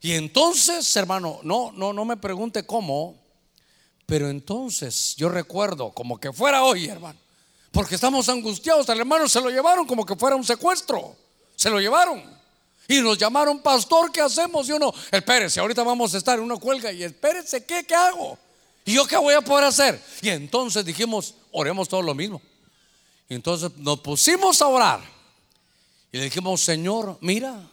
Y entonces, hermano, no, no, no me pregunte cómo, pero entonces yo recuerdo como que fuera hoy, hermano, porque estamos angustiados. Al hermano se lo llevaron como que fuera un secuestro, se lo llevaron. Y nos llamaron, pastor, ¿qué hacemos? Y uno, espérese, ahorita vamos a estar en una cuelga y espérese, ¿qué, qué hago? ¿Y yo qué voy a poder hacer? Y entonces dijimos, oremos todos lo mismo. Y entonces nos pusimos a orar. Y le dijimos, Señor, mira,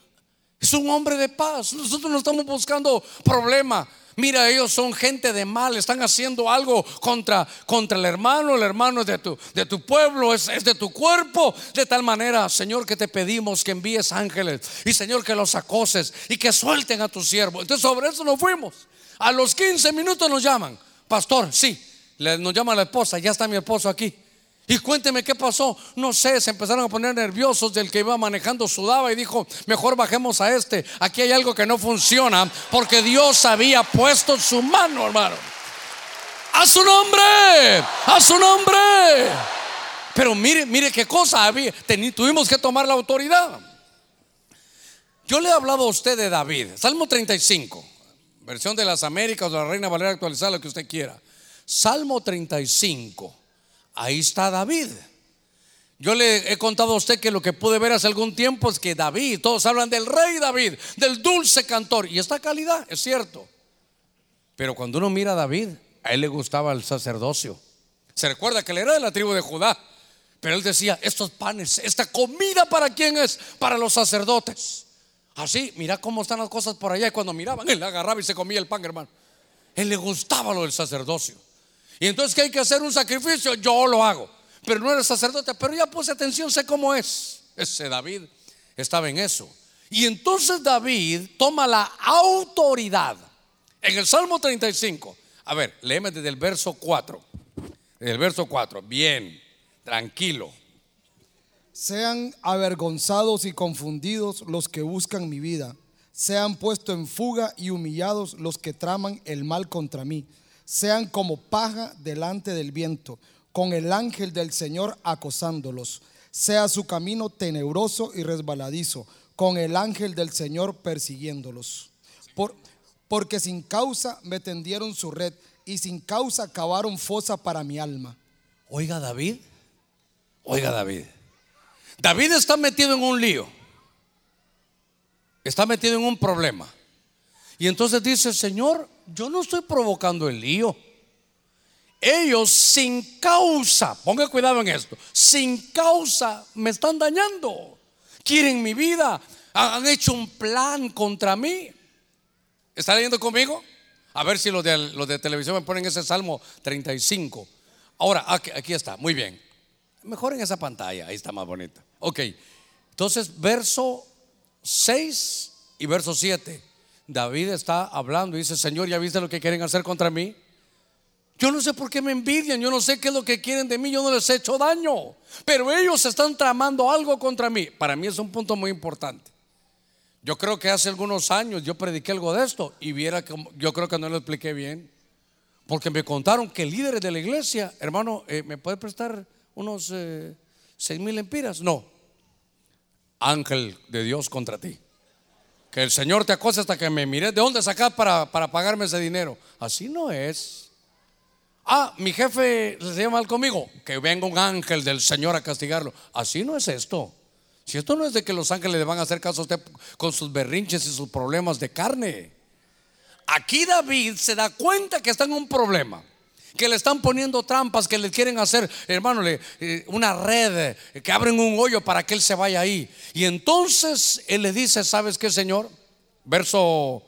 es un hombre de paz. Nosotros no estamos buscando problema. Mira, ellos son gente de mal, están haciendo algo contra, contra el hermano. El hermano es de tu, de tu pueblo, es, es de tu cuerpo. De tal manera, Señor, que te pedimos que envíes ángeles y Señor, que los acoses y que suelten a tu siervo. Entonces, sobre eso nos fuimos. A los 15 minutos nos llaman, Pastor, sí, nos llama la esposa, ya está mi esposo aquí. Y cuénteme qué pasó. No sé, se empezaron a poner nerviosos del que iba manejando, sudaba y dijo, mejor bajemos a este. Aquí hay algo que no funciona porque Dios había puesto su mano, hermano. A su nombre, a su nombre. Pero mire, mire qué cosa había. tuvimos que tomar la autoridad. Yo le he hablado a usted de David, Salmo 35, versión de las Américas, de la Reina Valera actualizada, lo que usted quiera. Salmo 35. Ahí está David. Yo le he contado a usted que lo que pude ver hace algún tiempo es que David, todos hablan del rey David, del dulce cantor, y esta calidad, es cierto. Pero cuando uno mira a David, a él le gustaba el sacerdocio. Se recuerda que él era de la tribu de Judá, pero él decía, estos panes, esta comida para quién es? Para los sacerdotes. Así, mira cómo están las cosas por allá. Y cuando miraban, él agarraba y se comía el pan, hermano. Él le gustaba lo del sacerdocio. Y entonces que hay que hacer un sacrificio, yo lo hago. Pero no eres sacerdote, pero ya puse atención, sé cómo es. Ese David estaba en eso. Y entonces David toma la autoridad. En el Salmo 35, a ver, léeme desde el verso 4. Desde el verso 4, bien, tranquilo. Sean avergonzados y confundidos los que buscan mi vida. Sean puestos en fuga y humillados los que traman el mal contra mí sean como paja delante del viento, con el ángel del Señor acosándolos. Sea su camino tenebroso y resbaladizo, con el ángel del Señor persiguiéndolos. Por, porque sin causa me tendieron su red y sin causa cavaron fosa para mi alma. Oiga David, oiga David. David está metido en un lío. Está metido en un problema. Y entonces dice, Señor, yo no estoy provocando el lío. ellos sin causa, ponga cuidado en esto, sin causa me están dañando. Quieren mi vida, han hecho un plan contra mí. ¿Está leyendo conmigo? A ver si los de, los de televisión me ponen ese Salmo 35. Ahora, aquí, aquí está, muy bien. Mejor en esa pantalla, ahí está más bonita. Ok, entonces verso 6 y verso 7. David está hablando y dice, Señor, ¿ya viste lo que quieren hacer contra mí? Yo no sé por qué me envidian, yo no sé qué es lo que quieren de mí, yo no les he hecho daño, pero ellos están tramando algo contra mí. Para mí es un punto muy importante. Yo creo que hace algunos años yo prediqué algo de esto y viera que yo creo que no lo expliqué bien, porque me contaron que líderes de la iglesia, hermano, eh, ¿me puede prestar unos eh, seis mil empiras? No, ángel de Dios contra ti. Que el Señor te acose hasta que me mire. ¿De dónde sacar para, para pagarme ese dinero? Así no es. Ah, mi jefe se llama mal conmigo. Que venga un ángel del Señor a castigarlo. Así no es esto. Si esto no es de que los ángeles le van a hacer caso a usted con sus berrinches y sus problemas de carne. Aquí David se da cuenta que está en un problema. Que le están poniendo trampas, que le quieren hacer, hermano, eh, una red, eh, que abren un hoyo para que él se vaya ahí. Y entonces él le dice, ¿sabes qué, Señor? Verso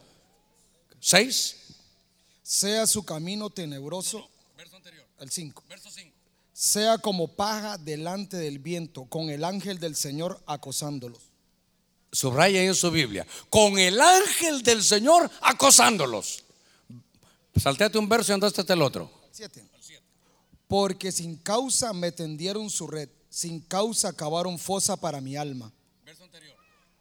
6. Sea su camino tenebroso el 5. Sea como paja delante del viento, con el ángel del Señor acosándolos. Subraya en su Biblia, con el ángel del Señor acosándolos. Salteate un verso y andaste el otro. 7. Porque sin causa me tendieron su red, sin causa cavaron fosa para mi alma. Verso anterior.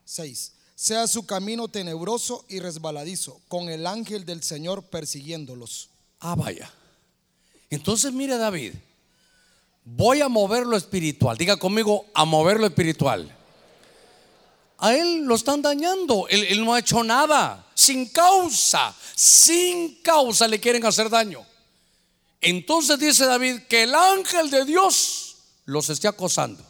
6. Sea su camino tenebroso y resbaladizo, con el ángel del Señor persiguiéndolos. Ah, vaya. Entonces, mire David, voy a mover lo espiritual. Diga conmigo, a mover lo espiritual. A él lo están dañando. Él, no ha hecho nada. Sin causa. Sin causa le quieren hacer daño. Entonces dice David que el ángel de Dios los esté acosando.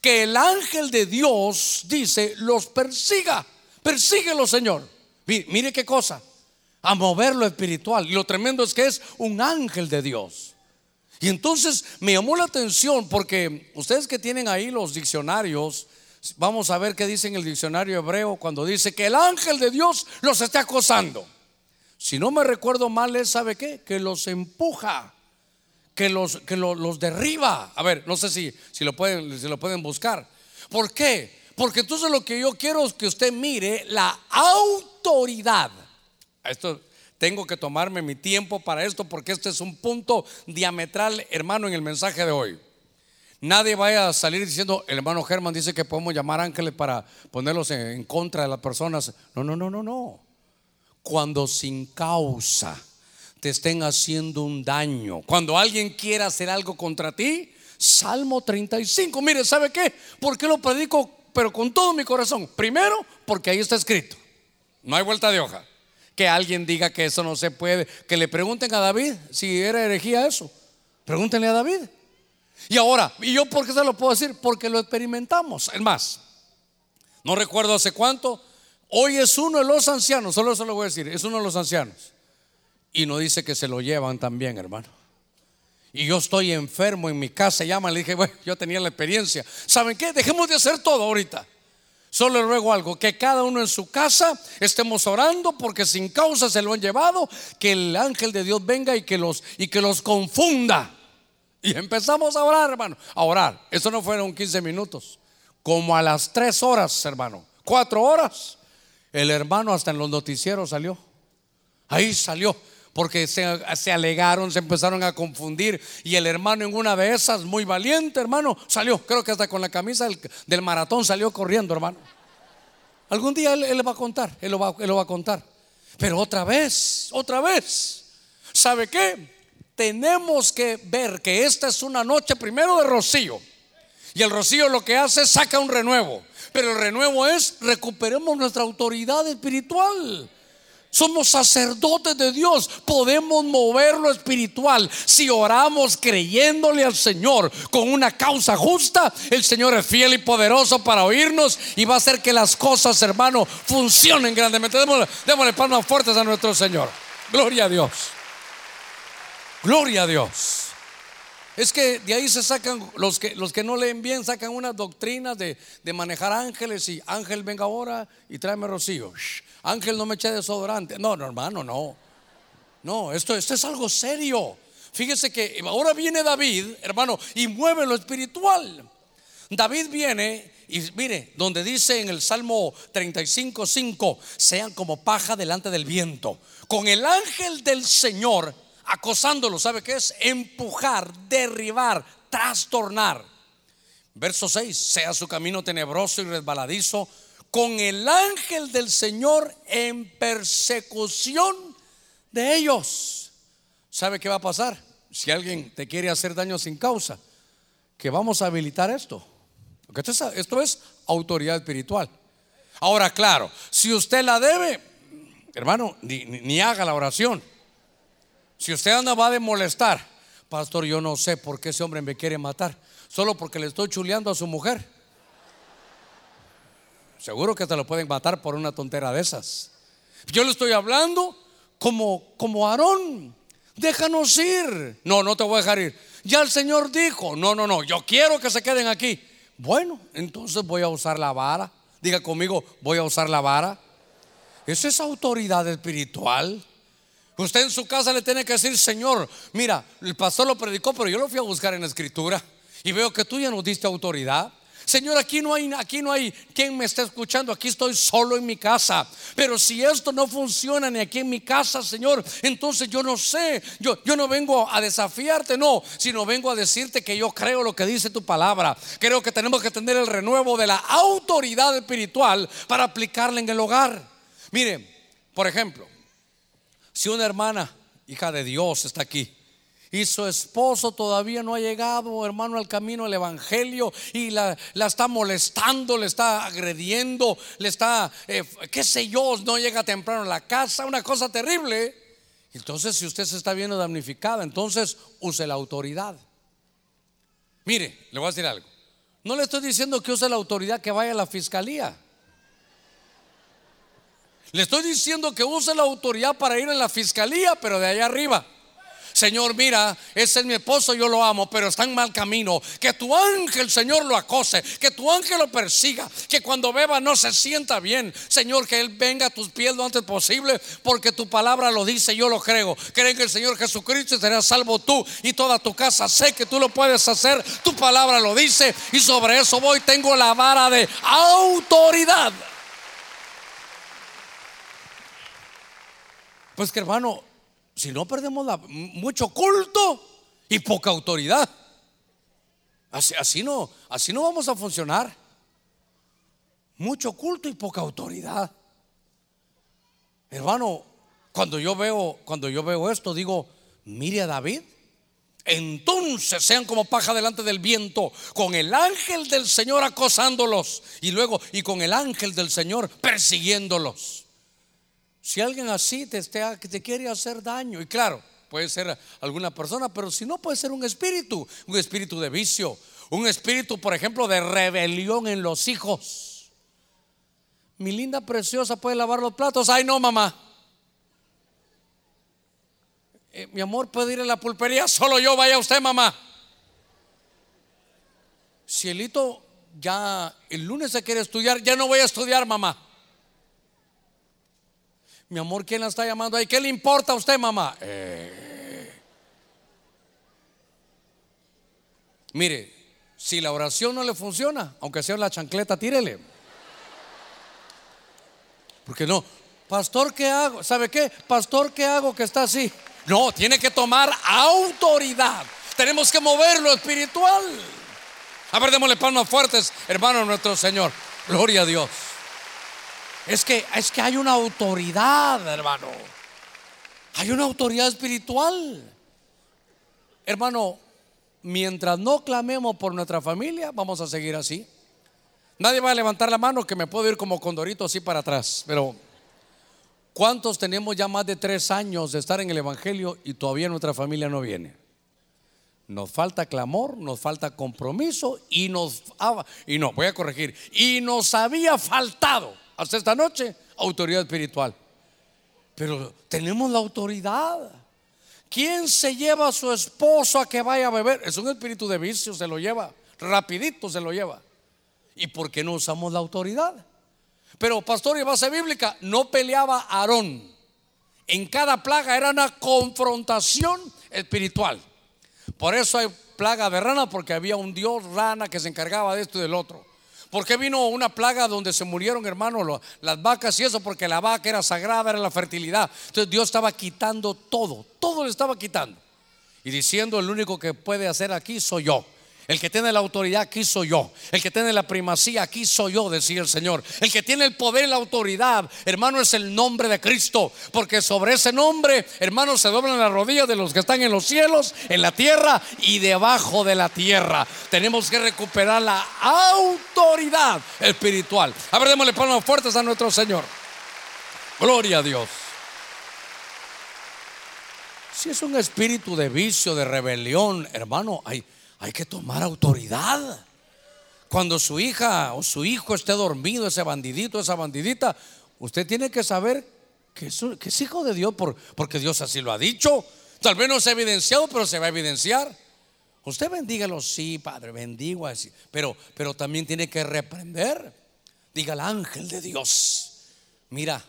Que el ángel de Dios, dice, los persiga. Persíguelo, Señor. Mire qué cosa a mover lo espiritual. Y lo tremendo es que es un ángel de Dios. Y entonces me llamó la atención porque ustedes que tienen ahí los diccionarios, vamos a ver qué dice en el diccionario hebreo cuando dice que el ángel de Dios los está acosando. Si no me recuerdo mal, es, ¿sabe qué? Que los empuja, que los, que los derriba. A ver, no sé si, si, lo pueden, si lo pueden buscar. ¿Por qué? Porque entonces lo que yo quiero es que usted mire la autoridad esto tengo que tomarme mi tiempo para esto porque este es un punto diametral, hermano, en el mensaje de hoy. Nadie vaya a salir diciendo, el hermano Germán dice que podemos llamar ángeles para ponerlos en, contra de las personas. No, no, no, no, no. Cuando sin causa te estén haciendo un daño, cuando alguien quiera hacer algo contra ti, Salmo 35. Mire, ¿sabe qué? ¿Por qué lo predico? Pero con todo mi corazón. Primero, porque ahí está escrito. No hay vuelta de hoja que alguien diga que eso no se puede. Que le pregunten a David si era herejía eso. Pregúntenle a David. Y ahora, ¿y yo por qué se lo puedo decir? Porque lo experimentamos. Es más, no recuerdo hace cuánto. Hoy es uno de los ancianos, solo eso lo voy a decir, es uno de los ancianos. Y no dice que se lo llevan también, hermano. Y yo estoy enfermo en mi casa, llama, le dije, bueno, yo tenía la experiencia. ¿Saben qué? Dejemos de hacer todo ahorita. Solo le ruego algo, que cada uno en su casa estemos orando porque sin causa se lo han llevado, que el ángel de Dios venga y que los y que los confunda. Y empezamos a orar, hermano, a orar. Eso no fueron 15 minutos, como a las 3 horas, hermano, 4 horas. El hermano hasta en los noticieros salió. Ahí salió porque se, alegaron, se empezaron a confundir. Y el hermano en una de esas, muy valiente, hermano, salió. Creo que hasta con la camisa del, maratón salió corriendo, hermano. Algún día él, le va a contar, él lo va, él lo va a contar. Pero otra vez, otra vez. ¿Sabe qué? Tenemos que ver que esta es una noche primero de rocío. Y el rocío lo que hace es saca un renuevo. Pero el renuevo es recuperemos nuestra autoridad espiritual. Somos sacerdotes de Dios. Podemos mover lo espiritual. Si oramos creyéndole al Señor con una causa justa, el Señor es fiel y poderoso para oírnos y va a hacer que las cosas, hermano, funcionen grandemente. Démosle, démosle palmas fuertes a nuestro Señor. Gloria a Dios. Gloria a Dios. Es que de ahí se sacan, los que, los que no leen bien sacan unas doctrinas de, de manejar ángeles y ángel venga ahora y tráeme rocío. ángel no me eche desodorante. No, no, hermano, no. No, esto, esto es algo serio. Fíjese que ahora viene David, hermano, y mueve lo espiritual. David viene y mire, donde dice en el Salmo 35, 5, sean como paja delante del viento, con el ángel del Señor acosándolo. ¿Sabe qué es? Empujar, derribar, trastornar. Verso 6, sea su camino tenebroso y resbaladizo, con el ángel del Señor en persecución de ellos. ¿Sabe qué va a pasar? Si alguien te quiere hacer daño sin causa, que vamos a habilitar esto. Esto es, autoridad espiritual. Ahora, claro, si usted la debe, hermano, ni haga la oración. Si usted anda va a molestar, pastor, yo no sé por qué ese hombre me quiere matar, solo porque le estoy chuleando a su mujer. Seguro que te lo pueden matar por una tontera de esas. Yo le estoy hablando como como Aarón. Déjanos ir. No, no te voy a dejar ir. Ya el Señor dijo, no, no, no, yo quiero que se queden aquí. Bueno, entonces voy a usar la vara. Diga conmigo, voy a usar la vara. Esa es autoridad espiritual. Usted en su casa le tiene que decir, Señor, mira, el pastor lo predicó, pero yo lo fui a buscar en la escritura y veo que tú ya nos diste autoridad. Señor, aquí no hay aquí no hay quien me esté escuchando, aquí estoy solo en mi casa. Pero si esto no funciona ni aquí en mi casa, Señor, entonces yo no sé, yo yo no vengo a desafiarte, no, sino vengo a decirte que yo creo lo que dice tu palabra. Creo que tenemos que tener el renuevo de la autoridad espiritual para aplicarla en el hogar. Mire, por ejemplo, si una hermana, hija de Dios, está aquí y su esposo todavía no ha llegado, hermano, al camino del Evangelio y la, está molestando, le está agrediendo, le está, eh, qué sé yo, no llega temprano a la casa, una cosa terrible. Entonces, si usted se está viendo damnificada, entonces use la autoridad. Mire, le voy a decir algo. No le estoy diciendo que use la autoridad que vaya a la fiscalía. Le estoy diciendo que use la autoridad para ir a la fiscalía, pero de allá arriba. Señor, mira, ese es mi esposo, yo lo amo, pero está en mal camino. Que tu ángel, Señor, lo acose, que tu ángel lo persiga, que cuando beba no se sienta bien. Señor, que Él venga a tus pies lo antes posible, porque tu palabra lo dice, yo lo creo. Creen que el Señor Jesucristo será salvo tú y toda tu casa. Sé que tú lo puedes hacer, tu palabra lo dice, y sobre eso voy, tengo la vara de autoridad. Pues que hermano, si no perdemos mucho culto y poca autoridad. Así, no, así no vamos a funcionar. Mucho culto y poca autoridad. Hermano, cuando yo veo, cuando yo veo esto, digo, mire a David. Entonces sean como paja delante del viento, con el ángel del Señor acosándolos y luego y con el ángel del Señor persiguiéndolos. Si alguien así te, te, quiere hacer daño, y claro, puede ser alguna persona, pero si no puede ser un espíritu, un espíritu de vicio, un espíritu, por ejemplo, de rebelión en los hijos. Mi linda preciosa puede lavar los platos. Ay, no, mamá. Eh, mi amor puede ir a la pulpería. Solo yo, vaya usted, mamá. Cielito, ya el lunes se quiere estudiar. Ya no voy a estudiar, mamá. Mi amor, ¿quién la está llamando ahí? ¿Qué le importa a usted, mamá? Eh. Mire, si la oración no le funciona, aunque sea la chancleta, tírele. Porque no, pastor, ¿qué hago? ¿Sabe qué? Pastor, ¿qué hago que está así? No, tiene que tomar autoridad. Tenemos que mover lo espiritual. A ver, démosle palmas fuertes, hermano nuestro Señor. Gloria a Dios. Es que, es que hay una autoridad, hermano. Hay una autoridad espiritual. Hermano, mientras no clamemos por nuestra familia, vamos a seguir así. Nadie va a levantar la mano que me puedo ir como condorito así para atrás. Pero, ¿cuántos tenemos ya más de tres años de estar en el Evangelio y todavía nuestra familia no viene? Nos falta clamor, nos falta compromiso y nos... Y no, voy a corregir. Y nos había faltado hasta esta noche, autoridad espiritual. Pero tenemos la autoridad. ¿Quién se lleva a su esposo a que vaya a beber? Es un espíritu de vicio, se lo lleva. Rapidito se lo lleva. ¿Y por qué no usamos la autoridad? Pero pastor y base bíblica, no peleaba Aarón. En cada plaga era una confrontación espiritual. Por eso hay plaga de rana, porque había un dios rana que se encargaba de esto y del otro. ¿Por qué vino una plaga donde se murieron, hermanos, las vacas y eso? Porque la vaca era sagrada, era la fertilidad. Entonces Dios estaba quitando todo, todo le estaba quitando. Y diciendo, el único que puede hacer aquí soy yo. El que tiene la autoridad aquí soy yo. El que tiene la primacía aquí soy yo, decía el Señor. El que tiene el poder y la autoridad, hermano, es el nombre de Cristo. Porque sobre ese nombre, hermano, se doblan las rodillas de los que están en los cielos, en la tierra y debajo de la tierra. Tenemos que recuperar la autoridad espiritual. A ver, démosle palmas fuertes a nuestro Señor. Gloria a Dios. Si es un espíritu de vicio, de rebelión, hermano, hay hay que tomar autoridad. Cuando su hija o su hijo esté dormido, ese bandidito, esa bandidita, usted tiene que saber que es, hijo de Dios porque Dios así lo ha dicho. Tal vez no se ha evidenciado, pero se va a evidenciar. Usted bendígalo, sí, Padre, bendigo. Pero, pero también tiene que reprender. Diga el ángel de Dios. Mira,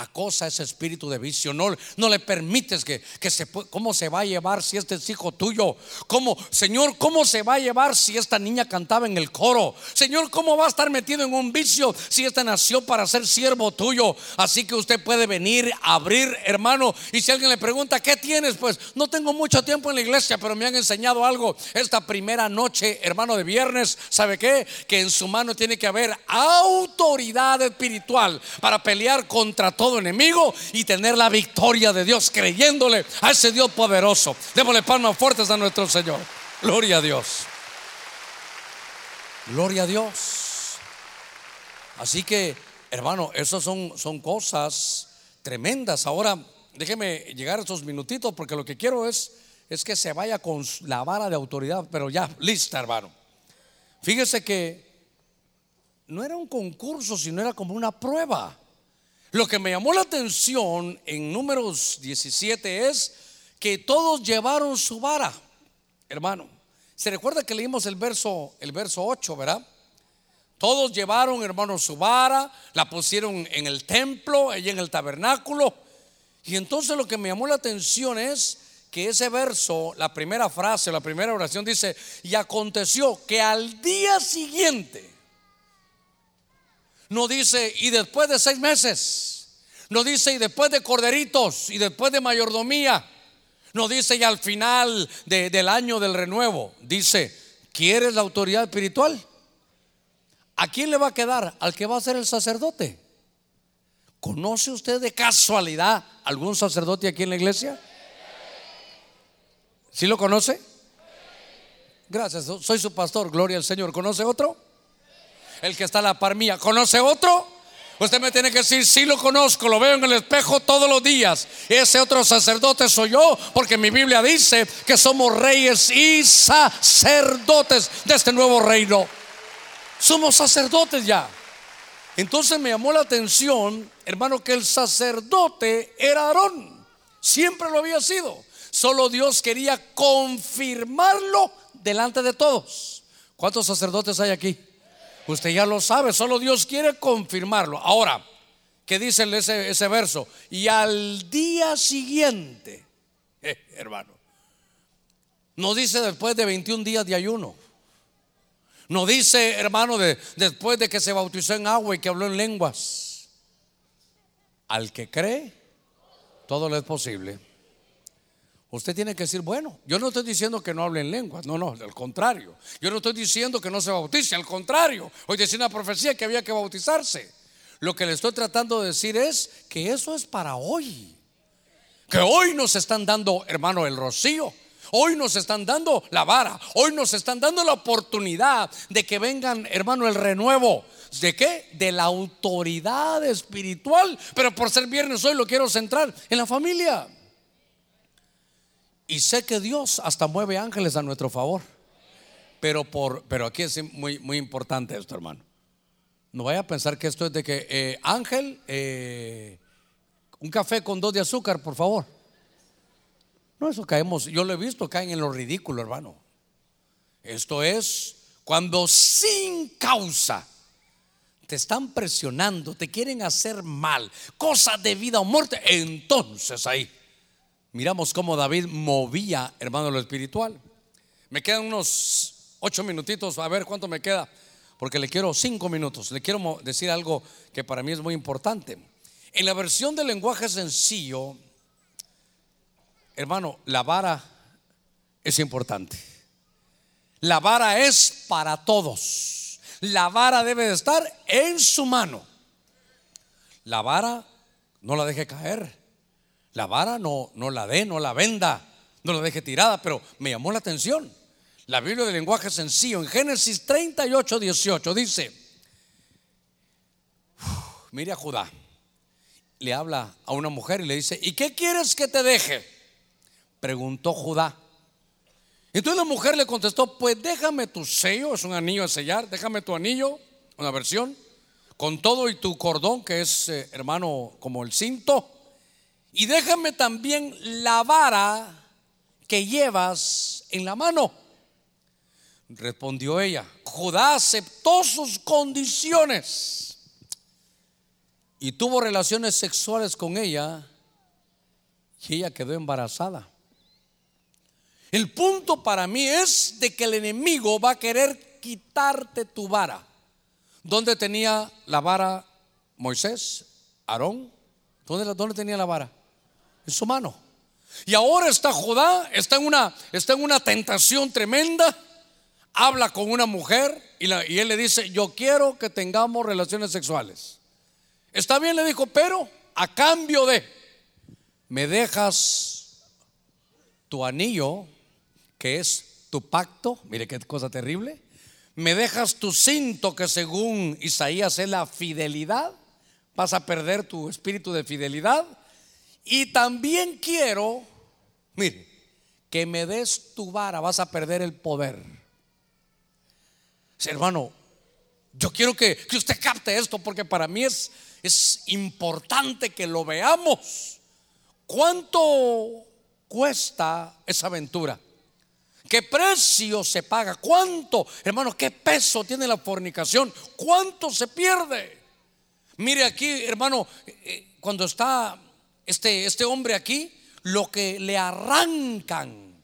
acosa ese espíritu de vicio. No, le permites que, que se cómo se va a llevar si este es hijo tuyo. ¿Cómo, Señor, cómo se va a llevar si esta niña cantaba en el coro? Señor, ¿cómo va a estar metido en un vicio si esta nació para ser siervo tuyo? Así que usted puede venir a abrir, hermano. Y si alguien le pregunta, ¿qué tienes? Pues no tengo mucho tiempo en la iglesia, pero me han enseñado algo. Esta primera noche, hermano, de viernes, ¿sabe qué? Que en su mano tiene que haber autoridad espiritual para pelear contra todo enemigo y tener la victoria de Dios creyéndole a ese Dios poderoso. Démosle palmas fuertes a nuestro Señor. Gloria a Dios. Gloria a Dios. Así que, hermano, esas son, son cosas tremendas. Ahora, déjeme llegar a estos minutitos porque lo que quiero es, es que se vaya con la vara de autoridad, pero ya, lista, hermano. Fíjese que no era un concurso, sino era como una prueba. Lo que me llamó la atención en números 17 es que todos llevaron su vara, hermano. Se recuerda que leímos el verso, el verso 8, ¿verdad? Todos llevaron, hermano, su vara, la pusieron en el templo, allí en el tabernáculo. Y entonces lo que me llamó la atención es que ese verso, la primera frase, la primera oración dice, y aconteció que al día siguiente, no dice, y después de seis meses. No dice, y después de corderitos, y después de mayordomía. No dice, y al final del año del renuevo. Dice, ¿quieres la autoridad espiritual? ¿A quién le va a quedar? Al que va a ser el sacerdote. ¿Conoce usted de casualidad algún sacerdote aquí en la iglesia? ¿Sí lo conoce? Gracias, soy su pastor, gloria al Señor. ¿Conoce otro? El que está a la par mía. ¿Conoce otro? Usted me tiene que decir, sí lo conozco, lo veo en el espejo todos los días. Ese otro sacerdote soy yo, porque mi Biblia dice que somos reyes y sacerdotes de este nuevo reino. Somos sacerdotes ya. Entonces me llamó la atención, hermano, que el sacerdote era Aarón. Siempre lo había sido. Solo Dios quería confirmarlo delante de todos. ¿Cuántos sacerdotes hay aquí? Usted ya lo sabe, solo Dios quiere confirmarlo. Ahora, ¿qué dice ese, verso? Y al día siguiente, [laughs] eh, hermano, no dice después de 21 días de ayuno. No dice, hermano, de, después de que se bautizó en agua y que habló en lenguas. Al que cree, todo le es posible. Usted tiene que decir, bueno, yo no estoy diciendo que no hable en lenguas, no, no, al contrario. Yo no estoy diciendo que no se bautice, al contrario. Hoy decía una profecía que había que bautizarse. Lo que le estoy tratando de decir es que eso es para hoy. Que hoy nos están dando, hermano, el rocío. Hoy nos están dando la vara. Hoy nos están dando la oportunidad de que vengan, hermano, el renuevo. ¿De qué? De la autoridad espiritual. Pero por ser viernes hoy lo quiero centrar en la familia. Y sé que Dios hasta mueve ángeles a nuestro favor. Pero, por, pero aquí es muy, muy importante esto, hermano. No vaya a pensar que esto es de que, eh, Ángel, eh, un café con dos de azúcar, por favor. No, eso caemos, yo lo he visto, caen en lo ridículo, hermano. Esto es cuando sin causa te están presionando, te quieren hacer mal, cosas de vida o muerte, entonces ahí miramos cómo David movía, hermano, lo espiritual. Me quedan unos ocho minutitos, a ver cuánto me queda, porque le quiero cinco minutos, le quiero decir algo que para mí es muy importante. En la versión del lenguaje sencillo, hermano, la vara es importante. La vara es para todos. La vara debe de estar en su mano. La vara no la deje caer. La vara no, no la dé, no la venda, no la deje tirada, pero me llamó la atención. La Biblia del lenguaje sencillo en Génesis 38, 18 dice, mire a Judá, le habla a una mujer y le dice, ¿y qué quieres que te deje? Preguntó Judá. Entonces la mujer le contestó, pues déjame tu sello, es un anillo a sellar, déjame tu anillo, una versión, con todo y tu cordón, que es eh, hermano como el cinto, y déjame también la vara que llevas en la mano. Respondió ella, Judá aceptó sus condiciones y tuvo relaciones sexuales con ella y ella quedó embarazada. El punto para mí es de que el enemigo va a querer quitarte tu vara. ¿Dónde tenía la vara Moisés? Aarón. ¿Dónde, dónde tenía la vara? En su mano. Y ahora está Judá, está en una, está en una tentación tremenda. Habla con una mujer y, y él le dice, yo quiero que tengamos relaciones sexuales. Está bien, le dijo, pero a cambio de, me dejas tu anillo que es tu pacto, mire qué cosa terrible, me dejas tu cinto que según Isaías es la fidelidad, vas a perder tu espíritu de fidelidad, y también quiero, mire, que me des tu vara, vas a perder el poder. Hermano, yo quiero que, que usted capte esto porque para mí es, es importante que lo veamos. ¿Cuánto cuesta esa aventura? ¿Qué precio se paga? ¿Cuánto, hermano, qué peso tiene la fornicación? ¿Cuánto se pierde? Mire aquí, hermano, eh, cuando está este, este hombre aquí, lo que le arrancan.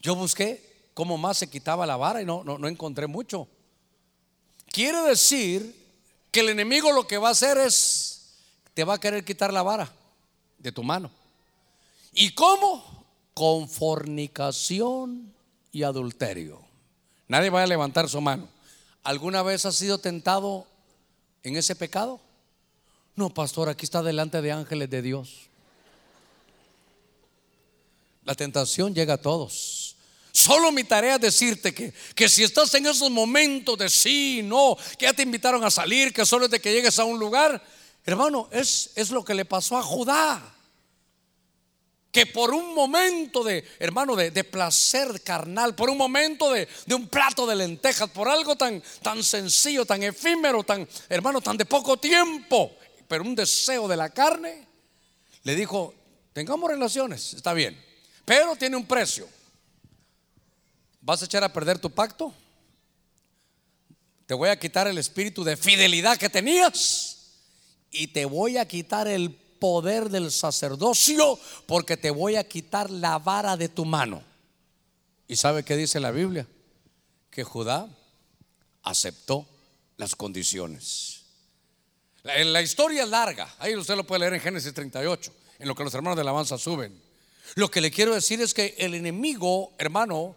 Yo busqué cómo más se quitaba la vara y no, no, no encontré mucho. Quiere decir que el enemigo lo que va a hacer es, te va a querer quitar la vara de tu mano. ¿Y cómo? con fornicación y adulterio. Nadie va a levantar su mano. ¿Alguna vez ha sido tentado en ese pecado? No, pastor, aquí está delante de ángeles de Dios. La tentación llega a todos. Solo mi tarea es decirte que, que si estás en esos momentos de sí, no, que ya te invitaron a salir, que solo es de que llegues a un lugar, hermano, es, es lo que le pasó a Judá que por un momento de, hermano, de, placer carnal, por un momento de, un plato de lentejas, por algo tan, tan sencillo, tan efímero, tan, hermano, tan de poco tiempo, pero un deseo de la carne, le dijo, tengamos relaciones, está bien, pero tiene un precio. ¿Vas a echar a perder tu pacto? Te voy a quitar el espíritu de fidelidad que tenías y te voy a quitar el poder del sacerdocio porque te voy a quitar la vara de tu mano. ¿Y sabe qué dice la Biblia? Que Judá aceptó las condiciones. La, la historia es larga, ahí usted lo puede leer en Génesis 38, en lo que los hermanos de alabanza suben. Lo que le quiero decir es que el enemigo, hermano,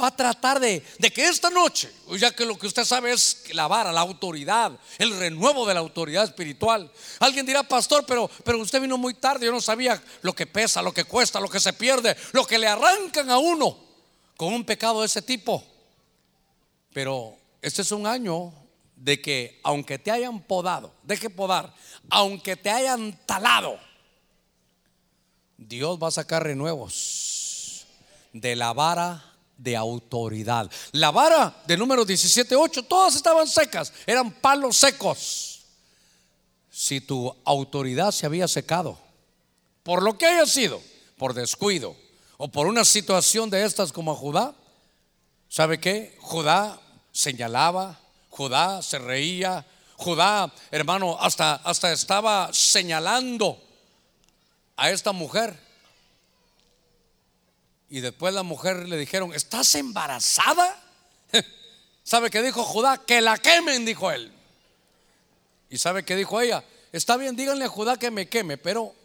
va a tratar de, que esta noche, ya que lo que usted sabe es la vara, la autoridad, el renuevo de la autoridad espiritual. Alguien dirá, pastor, pero, pero usted vino muy tarde, yo no sabía lo que pesa, lo que cuesta, lo que se pierde, lo que le arrancan a uno con un pecado de ese tipo. Pero este es un año de que aunque te hayan podado, deje podar, aunque te hayan talado, Dios va a sacar renuevos de la vara de autoridad. La vara de número 17.8, todas estaban secas, eran palos secos. Si tu autoridad se había secado, por lo que haya sido, por descuido o por una situación de estas como a Judá, ¿sabe qué? Judá señalaba, Judá se reía, Judá, hermano, hasta, hasta estaba señalando a esta mujer. Y después la mujer le dijeron, ¿estás embarazada? [laughs] ¿Sabe qué dijo Judá? Que la quemen, dijo él. ¿Y sabe qué dijo ella? Está bien, díganle a Judá que me queme, pero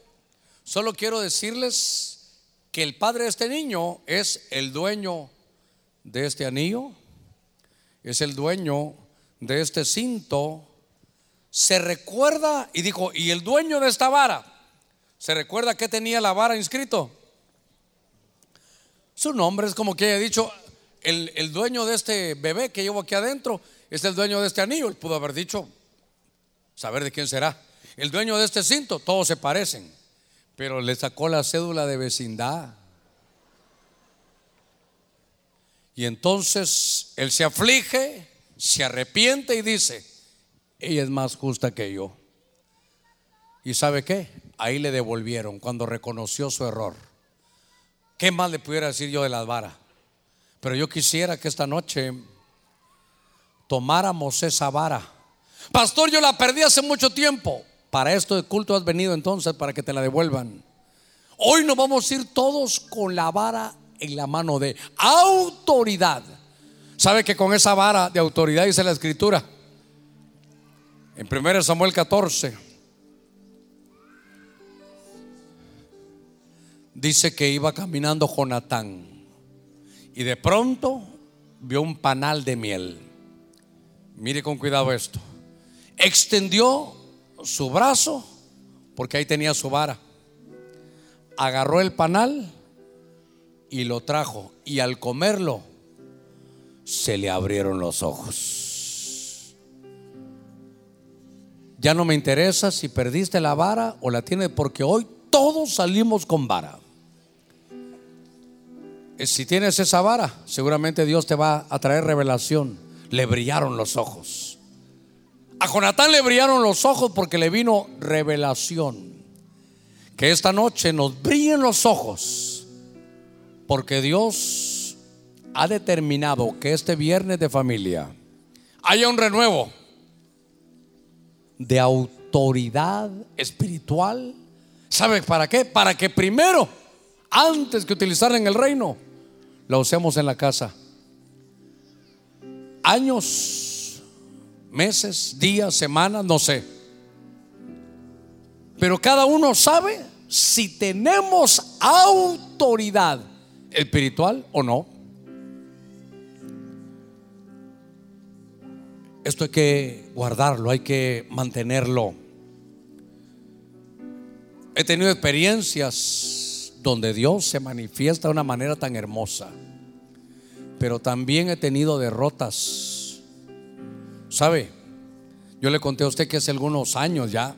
solo quiero decirles que el padre de este niño es el dueño de este anillo, es el dueño de este cinto. Se recuerda, y dijo, y el dueño de esta vara, ¿se recuerda que tenía la vara inscrito? Su nombre es como que haya dicho, el, el dueño de este bebé que llevo aquí adentro es el dueño de este anillo. Él pudo haber dicho, saber de quién será. El dueño de este cinto, todos se parecen, pero le sacó la cédula de vecindad. Y entonces él se aflige, se arrepiente y dice, ella es más justa que yo. ¿Y sabe qué? Ahí le devolvieron cuando reconoció su error. ¿Qué más le pudiera decir yo de las varas? Pero yo quisiera que esta noche tomáramos esa vara. Pastor, yo la perdí hace mucho tiempo. Para esto de culto has venido entonces para que te la devuelvan. Hoy nos vamos a ir todos con la vara en la mano de autoridad. ¿Sabe que con esa vara de autoridad dice la escritura? En 1 Samuel 14 dice que iba caminando Jonatán y de pronto vio un panal de miel. Mire con cuidado esto. Extendió su brazo porque ahí tenía su vara. Agarró el panal y lo trajo y al comerlo se le abrieron los ojos. Ya no me interesa si perdiste la vara o la tienes porque hoy todos salimos con vara. Eh, si tienes esa vara, seguramente Dios te va a traer revelación. Le brillaron los ojos. A Jonatán le brillaron los ojos porque le vino revelación. Que esta noche nos brillen los ojos porque Dios ha determinado que este viernes de familia haya un renuevo de autoridad espiritual. ¿Sabe para qué? Para que primero, antes que utilizarla en el reino, la usemos en la casa. Años, meses, días, semanas, no sé. Pero cada uno sabe si tenemos autoridad espiritual o no. Esto hay que guardarlo, hay que mantenerlo. He tenido experiencias donde Dios se manifiesta de una manera tan hermosa, pero también he tenido derrotas. ¿Sabe? Yo le conté a usted que hace algunos años ya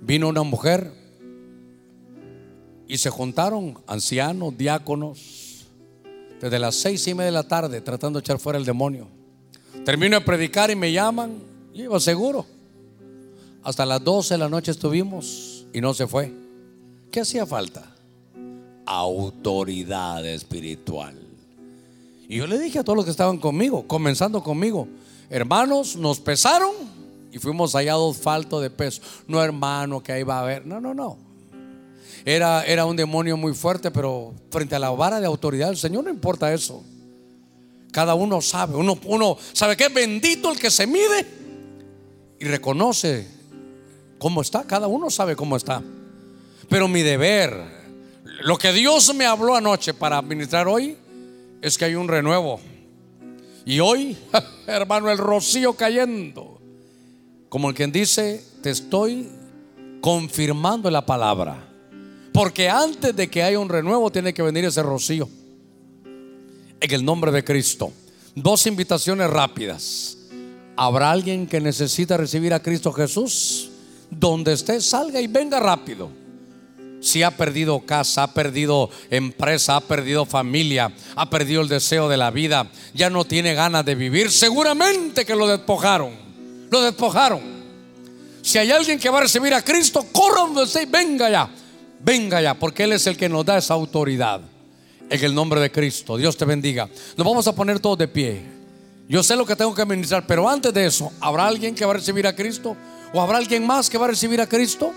vino una mujer y se juntaron ancianos, diáconos, desde las seis y media de la tarde tratando de echar fuera el demonio. Termino de predicar y me llaman, y iba seguro. Hasta las 12 de la noche estuvimos y no se fue. ¿Qué hacía falta? Autoridad espiritual. Y yo le dije a todos los que estaban conmigo, comenzando conmigo, hermanos, nos pesaron y fuimos hallados falto de peso. No, hermano, que ahí va a haber. No, no, no. Era, era un demonio muy fuerte, pero frente a la vara de autoridad del Señor no importa eso. Cada uno sabe, uno, uno sabe que es bendito el que se mide y reconoce cómo está. Cada uno sabe cómo está. Pero mi deber, lo que Dios me habló anoche para administrar hoy, es que hay un renuevo. Y hoy, [laughs] hermano, el rocío cayendo. Como el quien dice, te estoy confirmando la palabra. Porque antes de que haya un renuevo tiene que venir ese rocío. En el nombre de Cristo. Dos invitaciones rápidas. ¿Habrá alguien que necesita recibir a Cristo Jesús? Donde esté, salga y venga rápido. Si ha perdido casa, ha perdido empresa, ha perdido familia, ha perdido el deseo de la vida, ya no tiene ganas de vivir, seguramente que lo despojaron. Lo despojaron. Si hay alguien que va a recibir a Cristo, corra donde esté, venga ya, venga ya, porque Él es el que nos da esa autoridad. En el nombre de Cristo, Dios te bendiga. Nos vamos a poner todos de pie. Yo sé lo que tengo que administrar, pero antes de eso, ¿habrá alguien que va a recibir a Cristo? ¿O habrá alguien más que va a recibir a Cristo?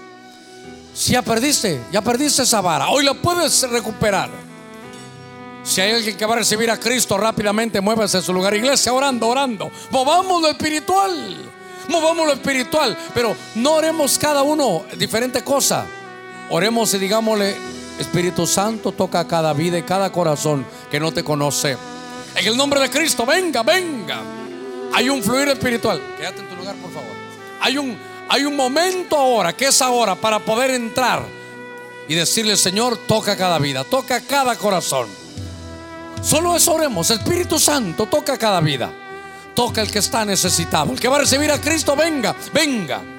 Si ya perdiste, ya perdiste esa vara, hoy la puedes recuperar. Si hay alguien que va a recibir a Cristo rápidamente, muévase en su lugar. Iglesia, orando, orando. Movamos lo espiritual. Movamos lo espiritual. Pero no oremos cada uno diferente cosa. Oremos y digámosle, Espíritu Santo, toca cada vida y cada corazón que no te conoce. En el nombre de Cristo, venga, venga. Hay un fluir espiritual. Quédate en tu lugar, por favor. Hay un, hay un momento ahora, que es ahora, para poder entrar y decirle, Señor, toca cada vida, toca cada corazón. Solo eso oremos. Espíritu Santo, toca cada vida. Toca el que está necesitado. El que va a recibir a Cristo, venga, venga.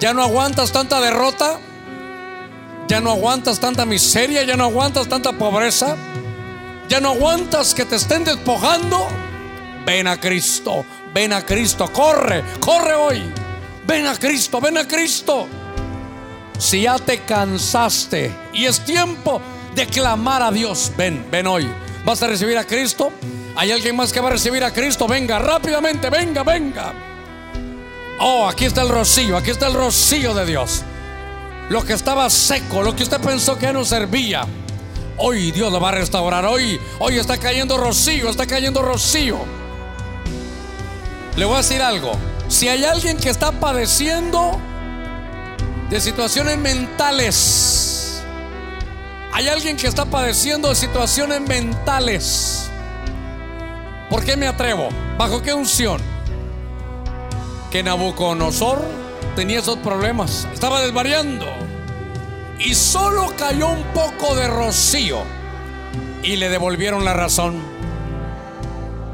Ya no aguantas tanta derrota. Ya no aguantas tanta miseria. Ya no aguantas tanta pobreza. Ya no aguantas que te estén despojando. Ven a Cristo. Ven a Cristo. Corre, corre hoy. Ven a Cristo, ven a Cristo. Si ya te cansaste y es tiempo de clamar a Dios, ven, ven hoy. ¿Vas a recibir a Cristo? ¿Hay alguien más que va a recibir a Cristo? Venga, rápidamente, venga, venga. Oh, aquí está el rocío, aquí está el rocío de Dios. Lo que estaba seco, lo que usted pensó que no servía. Hoy Dios lo va a restaurar. Hoy, hoy está cayendo rocío, está cayendo rocío. Le voy a decir algo. Si hay alguien que está padeciendo de situaciones mentales, hay alguien que está padeciendo de situaciones mentales. ¿Por qué me atrevo? ¿Bajo qué unción? Que Nabucodonosor tenía esos problemas, estaba desvariando y solo cayó un poco de rocío y le devolvieron la razón.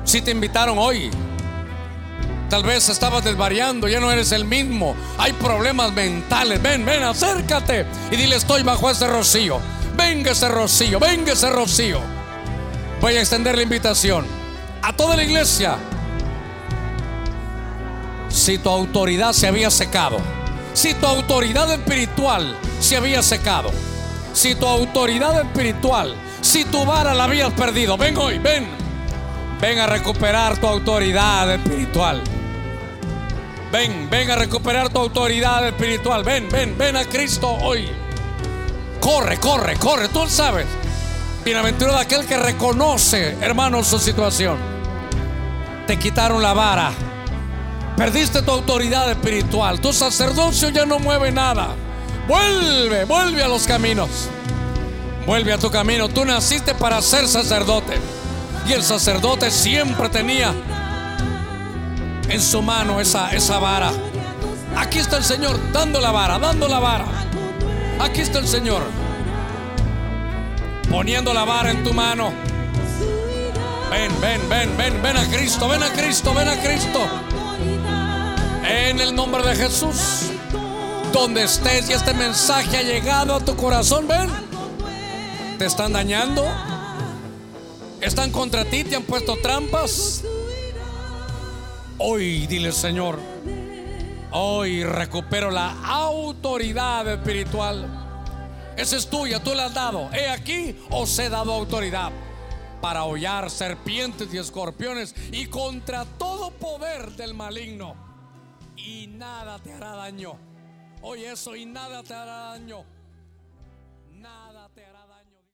Si te invitaron hoy, tal vez estabas desvariando, ya no eres el mismo, hay problemas mentales. Ven, ven, acércate y dile: Estoy bajo ese rocío. Venga ese rocío, venga ese rocío. Voy a extender la invitación a toda la iglesia. Si tu autoridad se había secado, si tu autoridad espiritual se había secado, si tu autoridad espiritual, si tu vara la habías perdido, ven hoy, ven, ven a recuperar tu autoridad espiritual. Ven, ven a recuperar tu autoridad espiritual. Ven, ven, ven a Cristo hoy. Corre, corre, corre. Tú sabes. Bienaventurado aquel que reconoce, hermano, su situación. Te quitaron la vara. Perdiste tu autoridad espiritual. Tu sacerdocio ya no mueve nada. Vuelve, vuelve a los caminos. Vuelve a tu camino. Tú naciste para ser sacerdote. Y el sacerdote siempre tenía en su mano esa, esa vara. Aquí está el Señor dando la vara, dando la vara. Aquí está el Señor poniendo la vara en tu mano. Ven, ven, ven, ven, ven a Cristo, ven a Cristo, ven a Cristo. En el nombre de Jesús. Donde estés y este mensaje ha llegado a tu corazón, ven. Te están dañando. Están contra ti, te han puesto trampas. Hoy dile Señor, hoy recupero la autoridad espiritual. Esa es tuya, tú la has dado. He aquí os he dado autoridad para hollar serpientes y escorpiones y contra todo poder del maligno. Y nada te hará daño. Oye eso y nada te hará daño.